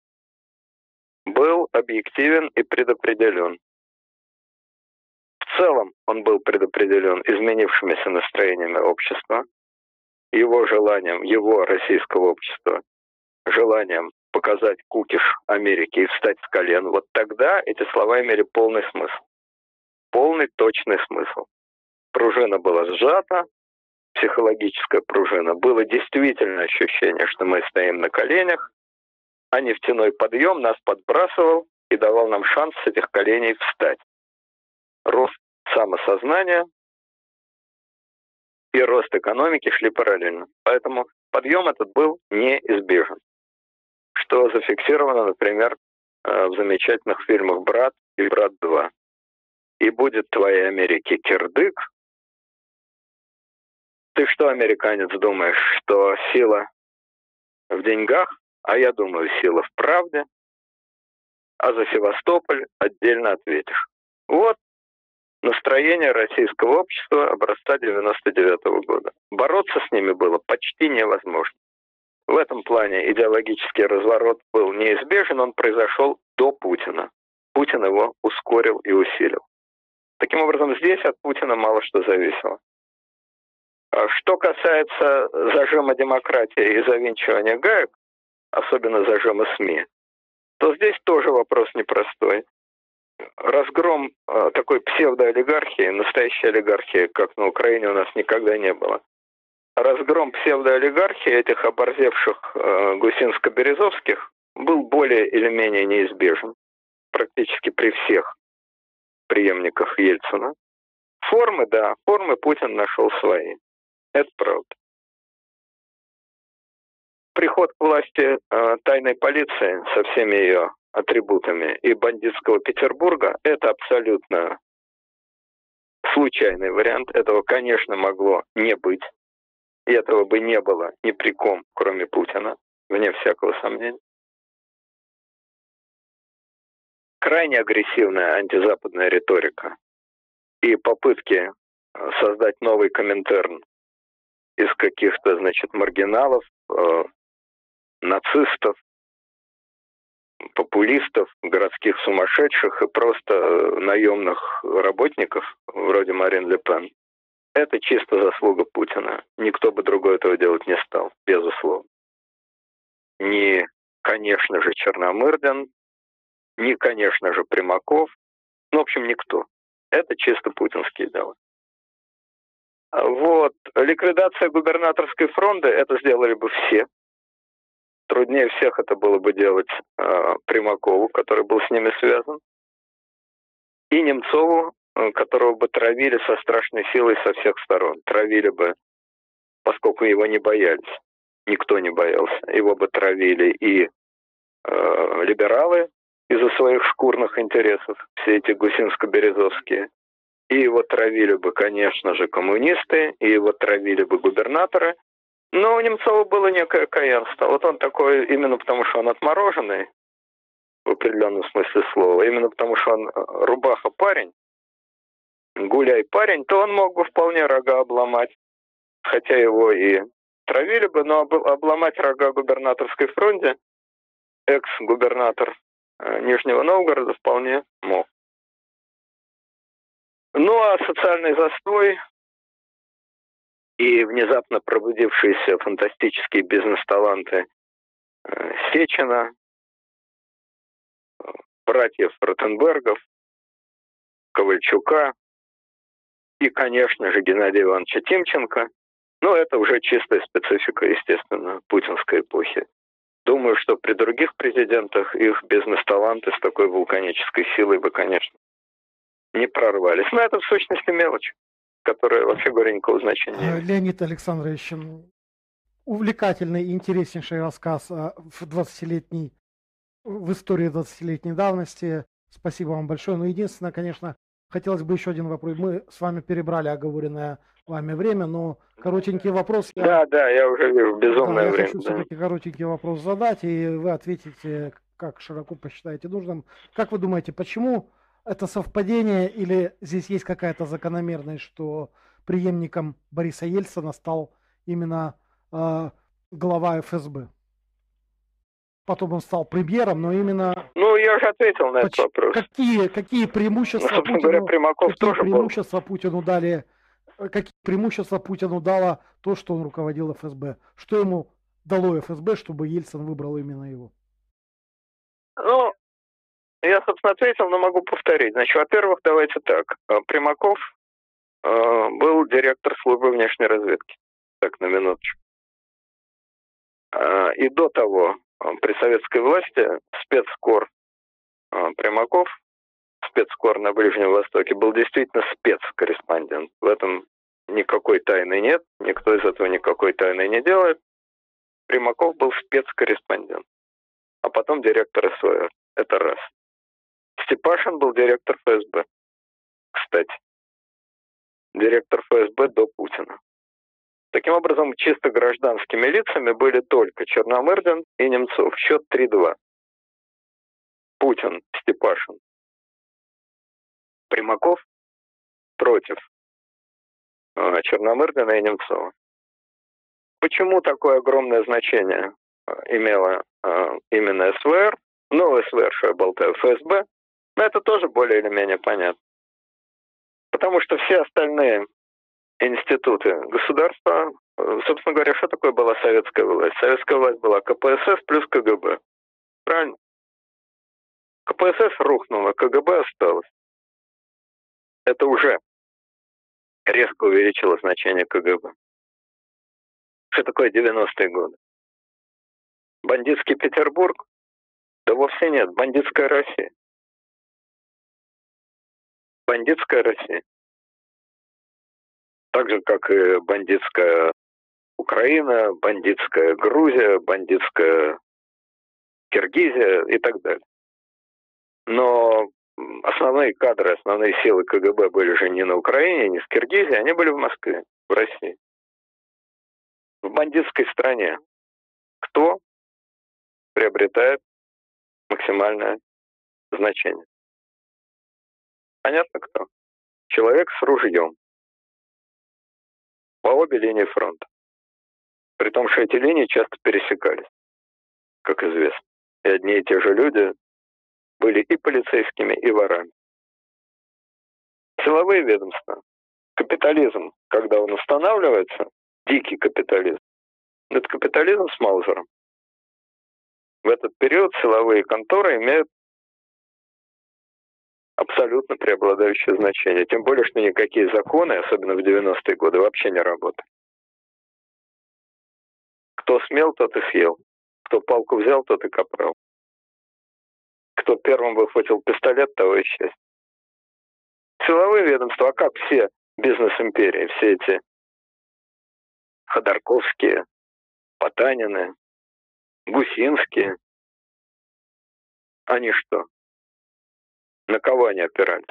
был объективен и предопределен. В целом он был предопределен изменившимися настроениями общества, его желанием, его российского общества, желанием показать кукиш Америки и встать с колен, вот тогда эти слова имели полный смысл. Полный, точный смысл. Пружина была сжата, психологическая пружина. Было действительно ощущение, что мы стоим на коленях, а нефтяной подъем нас подбрасывал и давал нам шанс с этих коленей встать. Рост самосознания и рост экономики шли параллельно. Поэтому подъем этот был неизбежен. Что зафиксировано, например, э, в замечательных фильмах «Брат» и «Брат 2». И будет твоей Америке кирдык. Ты что, американец, думаешь, что сила в деньгах, а я думаю, сила в правде, а за Севастополь отдельно ответишь. Вот настроение российского общества образца 99 -го года. Бороться с ними было почти невозможно. В этом плане идеологический разворот был неизбежен, он произошел до Путина. Путин его ускорил и усилил. Таким образом, здесь от Путина мало что зависело. А что касается зажима демократии и завинчивания гаек, особенно зажима СМИ, то здесь тоже вопрос непростой. Разгром э, такой псевдоолигархии, настоящей олигархии, как на Украине у нас никогда не было. Разгром псевдоолигархии этих оборзевших э, гусинско-березовских был более или менее неизбежен практически при всех преемниках Ельцина. Формы, да, формы Путин нашел свои. Это правда. Приход к власти э, тайной полиции со всеми ее атрибутами и бандитского Петербурга – это абсолютно случайный вариант. Этого, конечно, могло не быть. И этого бы не было ни при ком, кроме Путина, вне всякого сомнения. крайне агрессивная антизападная риторика и попытки э, создать новый коминтерн из каких-то, значит, маргиналов, э, нацистов, популистов, городских сумасшедших и просто э, наемных работников, вроде Марин Ле Пен. Это чисто заслуга Путина. Никто бы другой этого делать не стал, безусловно. Ни, конечно же, Черномырдин, ни, конечно же, Примаков, ну, в общем, никто. Это чисто путинские дела. Вот. Ликвидация губернаторской фронты, это сделали бы все. Труднее всех это было бы делать э, Примакову, который был с ними связан, и Немцову, э, которого бы травили со страшной силой со всех сторон. Травили бы, поскольку его не боялись. Никто не боялся. Его бы травили и э, либералы, из-за своих шкурных интересов, все эти гусинско-березовские. И его травили бы, конечно же, коммунисты, и его травили бы губернаторы. Но у Немцова было некое каянство. Вот он такой именно потому, что он отмороженный, в определенном смысле слова, именно потому, что он э, рубаха парень, гуляй парень, то он мог бы вполне рога обломать. Хотя его и травили бы, но обломать рога губернаторской фронте экс-губернатор Э, Нижнего Новгорода вполне мог. Ну а социальный застой и внезапно пробудившиеся фантастические бизнес-таланты э, Сечина, братьев Ротенбергов, Ковальчука и, конечно же, Геннадия Ивановича Тимченко. Ну, это уже чистая специфика, естественно, путинской эпохи. Думаю, что при других президентах их бизнес-таланты с такой вулканической силой бы, конечно, не прорвались. Но это в сущности мелочь, которая, вообще говоря, никакого значения имеет. Леонид Александрович, увлекательный и интереснейший рассказ в 20-летней, в истории 20-летней давности. Спасибо вам большое. Но единственное, конечно, хотелось бы еще один вопрос. Мы с вами перебрали оговоренное вами время, но коротенький вопрос. Я... Да, да, я уже вижу, безумное да, я время. хочу да. все-таки коротенький вопрос задать, и вы ответите, как широко посчитаете нужным. Как вы думаете, почему это совпадение или здесь есть какая-то закономерность, что преемником Бориса Ельцина стал именно э, глава ФСБ? Потом он стал премьером, но именно... Ну, я уже ответил на этот вопрос. Какие, какие преимущества, ну, Путину, говоря, Примаков какие тоже преимущества был. Путину дали какие преимущества Путину дало то, что он руководил ФСБ? Что ему дало ФСБ, чтобы Ельцин выбрал именно его? Ну, я, собственно, ответил, но могу повторить. Значит, во-первых, давайте так. Э, Примаков э, был директор службы внешней разведки. Так, на минуточку. Э, и до того при советской власти спецкор Примаков, спецкор на Ближнем Востоке, был действительно спецкорреспондент. В этом никакой тайны нет, никто из этого никакой тайны не делает. Примаков был спецкорреспондент, а потом директор СВР. Это раз. Степашин был директор ФСБ. Кстати. Директор ФСБ до Путина. Таким образом, чисто гражданскими лицами были только Черномырдин и Немцов. Счет 3-2. Путин, Степашин. Примаков против э, Черномырдина и Немцова. Почему такое огромное значение э, имела э, именно СВР? Ну, СВР, что я болтаю, ФСБ. Но это тоже более или менее понятно. Потому что все остальные институты государства, э, собственно говоря, что такое была советская власть? Советская власть была КПСС плюс КГБ. Правильно? КПСС рухнула, КГБ осталось. Это уже резко увеличило значение КГБ. Что такое 90-е годы? Бандитский Петербург? Да вовсе нет, бандитская Россия. Бандитская Россия. Так же, как и бандитская Украина, бандитская Грузия, бандитская Киргизия и так далее. Но основные кадры, основные силы КГБ были же не на Украине, не в Киргизии, они были в Москве, в России. В бандитской стране кто приобретает максимальное значение? Понятно кто? Человек с ружьем, по обе линии фронта. При том, что эти линии часто пересекались, как известно. И одни и те же люди были и полицейскими, и ворами. Силовые ведомства. Капитализм, когда он устанавливается, дикий капитализм, это капитализм с Маузером. В этот период силовые конторы имеют абсолютно преобладающее значение. Тем более, что никакие законы, особенно в 90-е годы, вообще не работали. Кто смел, тот и съел. Кто палку взял, тот и капрал. Кто первым выхватил пистолет, того и счастье. Силовые ведомства, а как все бизнес-империи, все эти Ходорковские, Потанины, Гусинские, они что, на кого они опирались?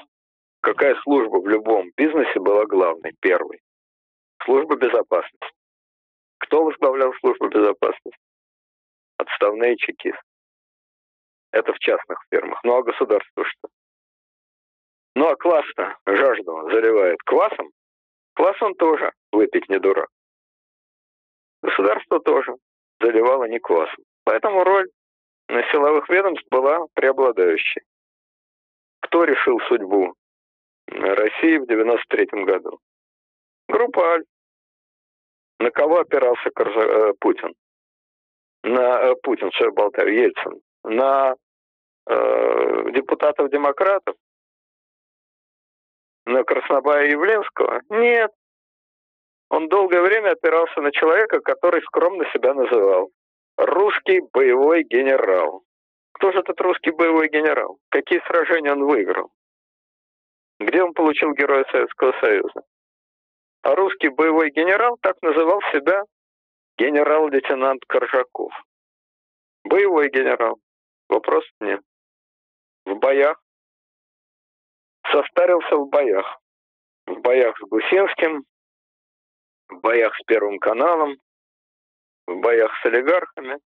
Какая служба в любом бизнесе была главной, первой? Служба безопасности. Кто возглавлял службу безопасности? Отставные чекисты. Это в частных фирмах. Ну а государство что? Ну а класс-то жажду заливает квасом. Квас он тоже выпить не дурак. Государство тоже заливало не квасом. Поэтому роль на силовых ведомств была преобладающей кто решил судьбу России в 93 году? Группа Аль. На кого опирался Коржа... Э, Путин? На э, Путин, что я болтаю, Ельцин. На э, депутатов-демократов? На Краснобая Явленского? Нет. Он долгое время опирался на человека, который скромно себя называл. Русский боевой генерал. Кто же этот русский боевой генерал? Какие сражения он выиграл? Где он получил Героя Советского Союза? А русский боевой генерал так называл себя генерал-лейтенант Коржаков. Боевой генерал. Вопрос нет. В боях. Состарился в боях. В боях с Гусинским, в боях с Первым каналом, в боях с олигархами,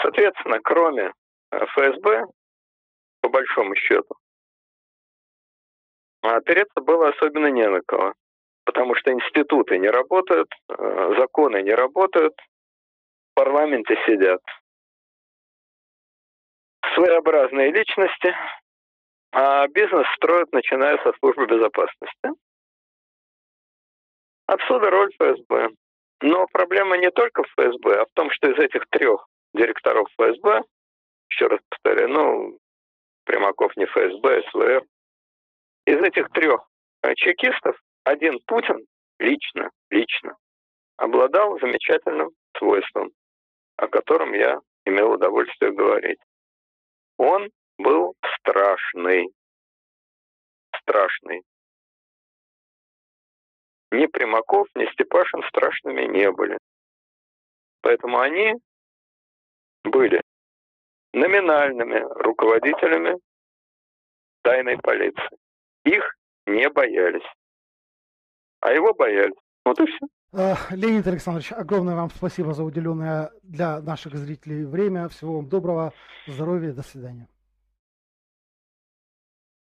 Соответственно, кроме э, ФСБ, по большому счету, опереться было особенно не на кого. Потому что институты не работают, э, законы не работают, в парламенте сидят своеобразные личности, а бизнес строят, начиная со службы безопасности. Отсюда роль ФСБ. Но проблема не только в ФСБ, а в том, что из этих трех директоров ФСБ, еще раз повторяю, ну, Примаков не ФСБ, а СВР, из этих трех э, чекистов один Путин лично, лично обладал замечательным свойством, о котором я имел удовольствие говорить. Он был страшный. Страшный. Ни Примаков, ни Степашин страшными не были. Поэтому они были номинальными руководителями тайной полиции. Их не боялись. А его боялись. Вот и все. Э, Леонид Александрович, огромное вам спасибо за уделенное для наших зрителей время. Всего вам доброго, здоровья, до свидания.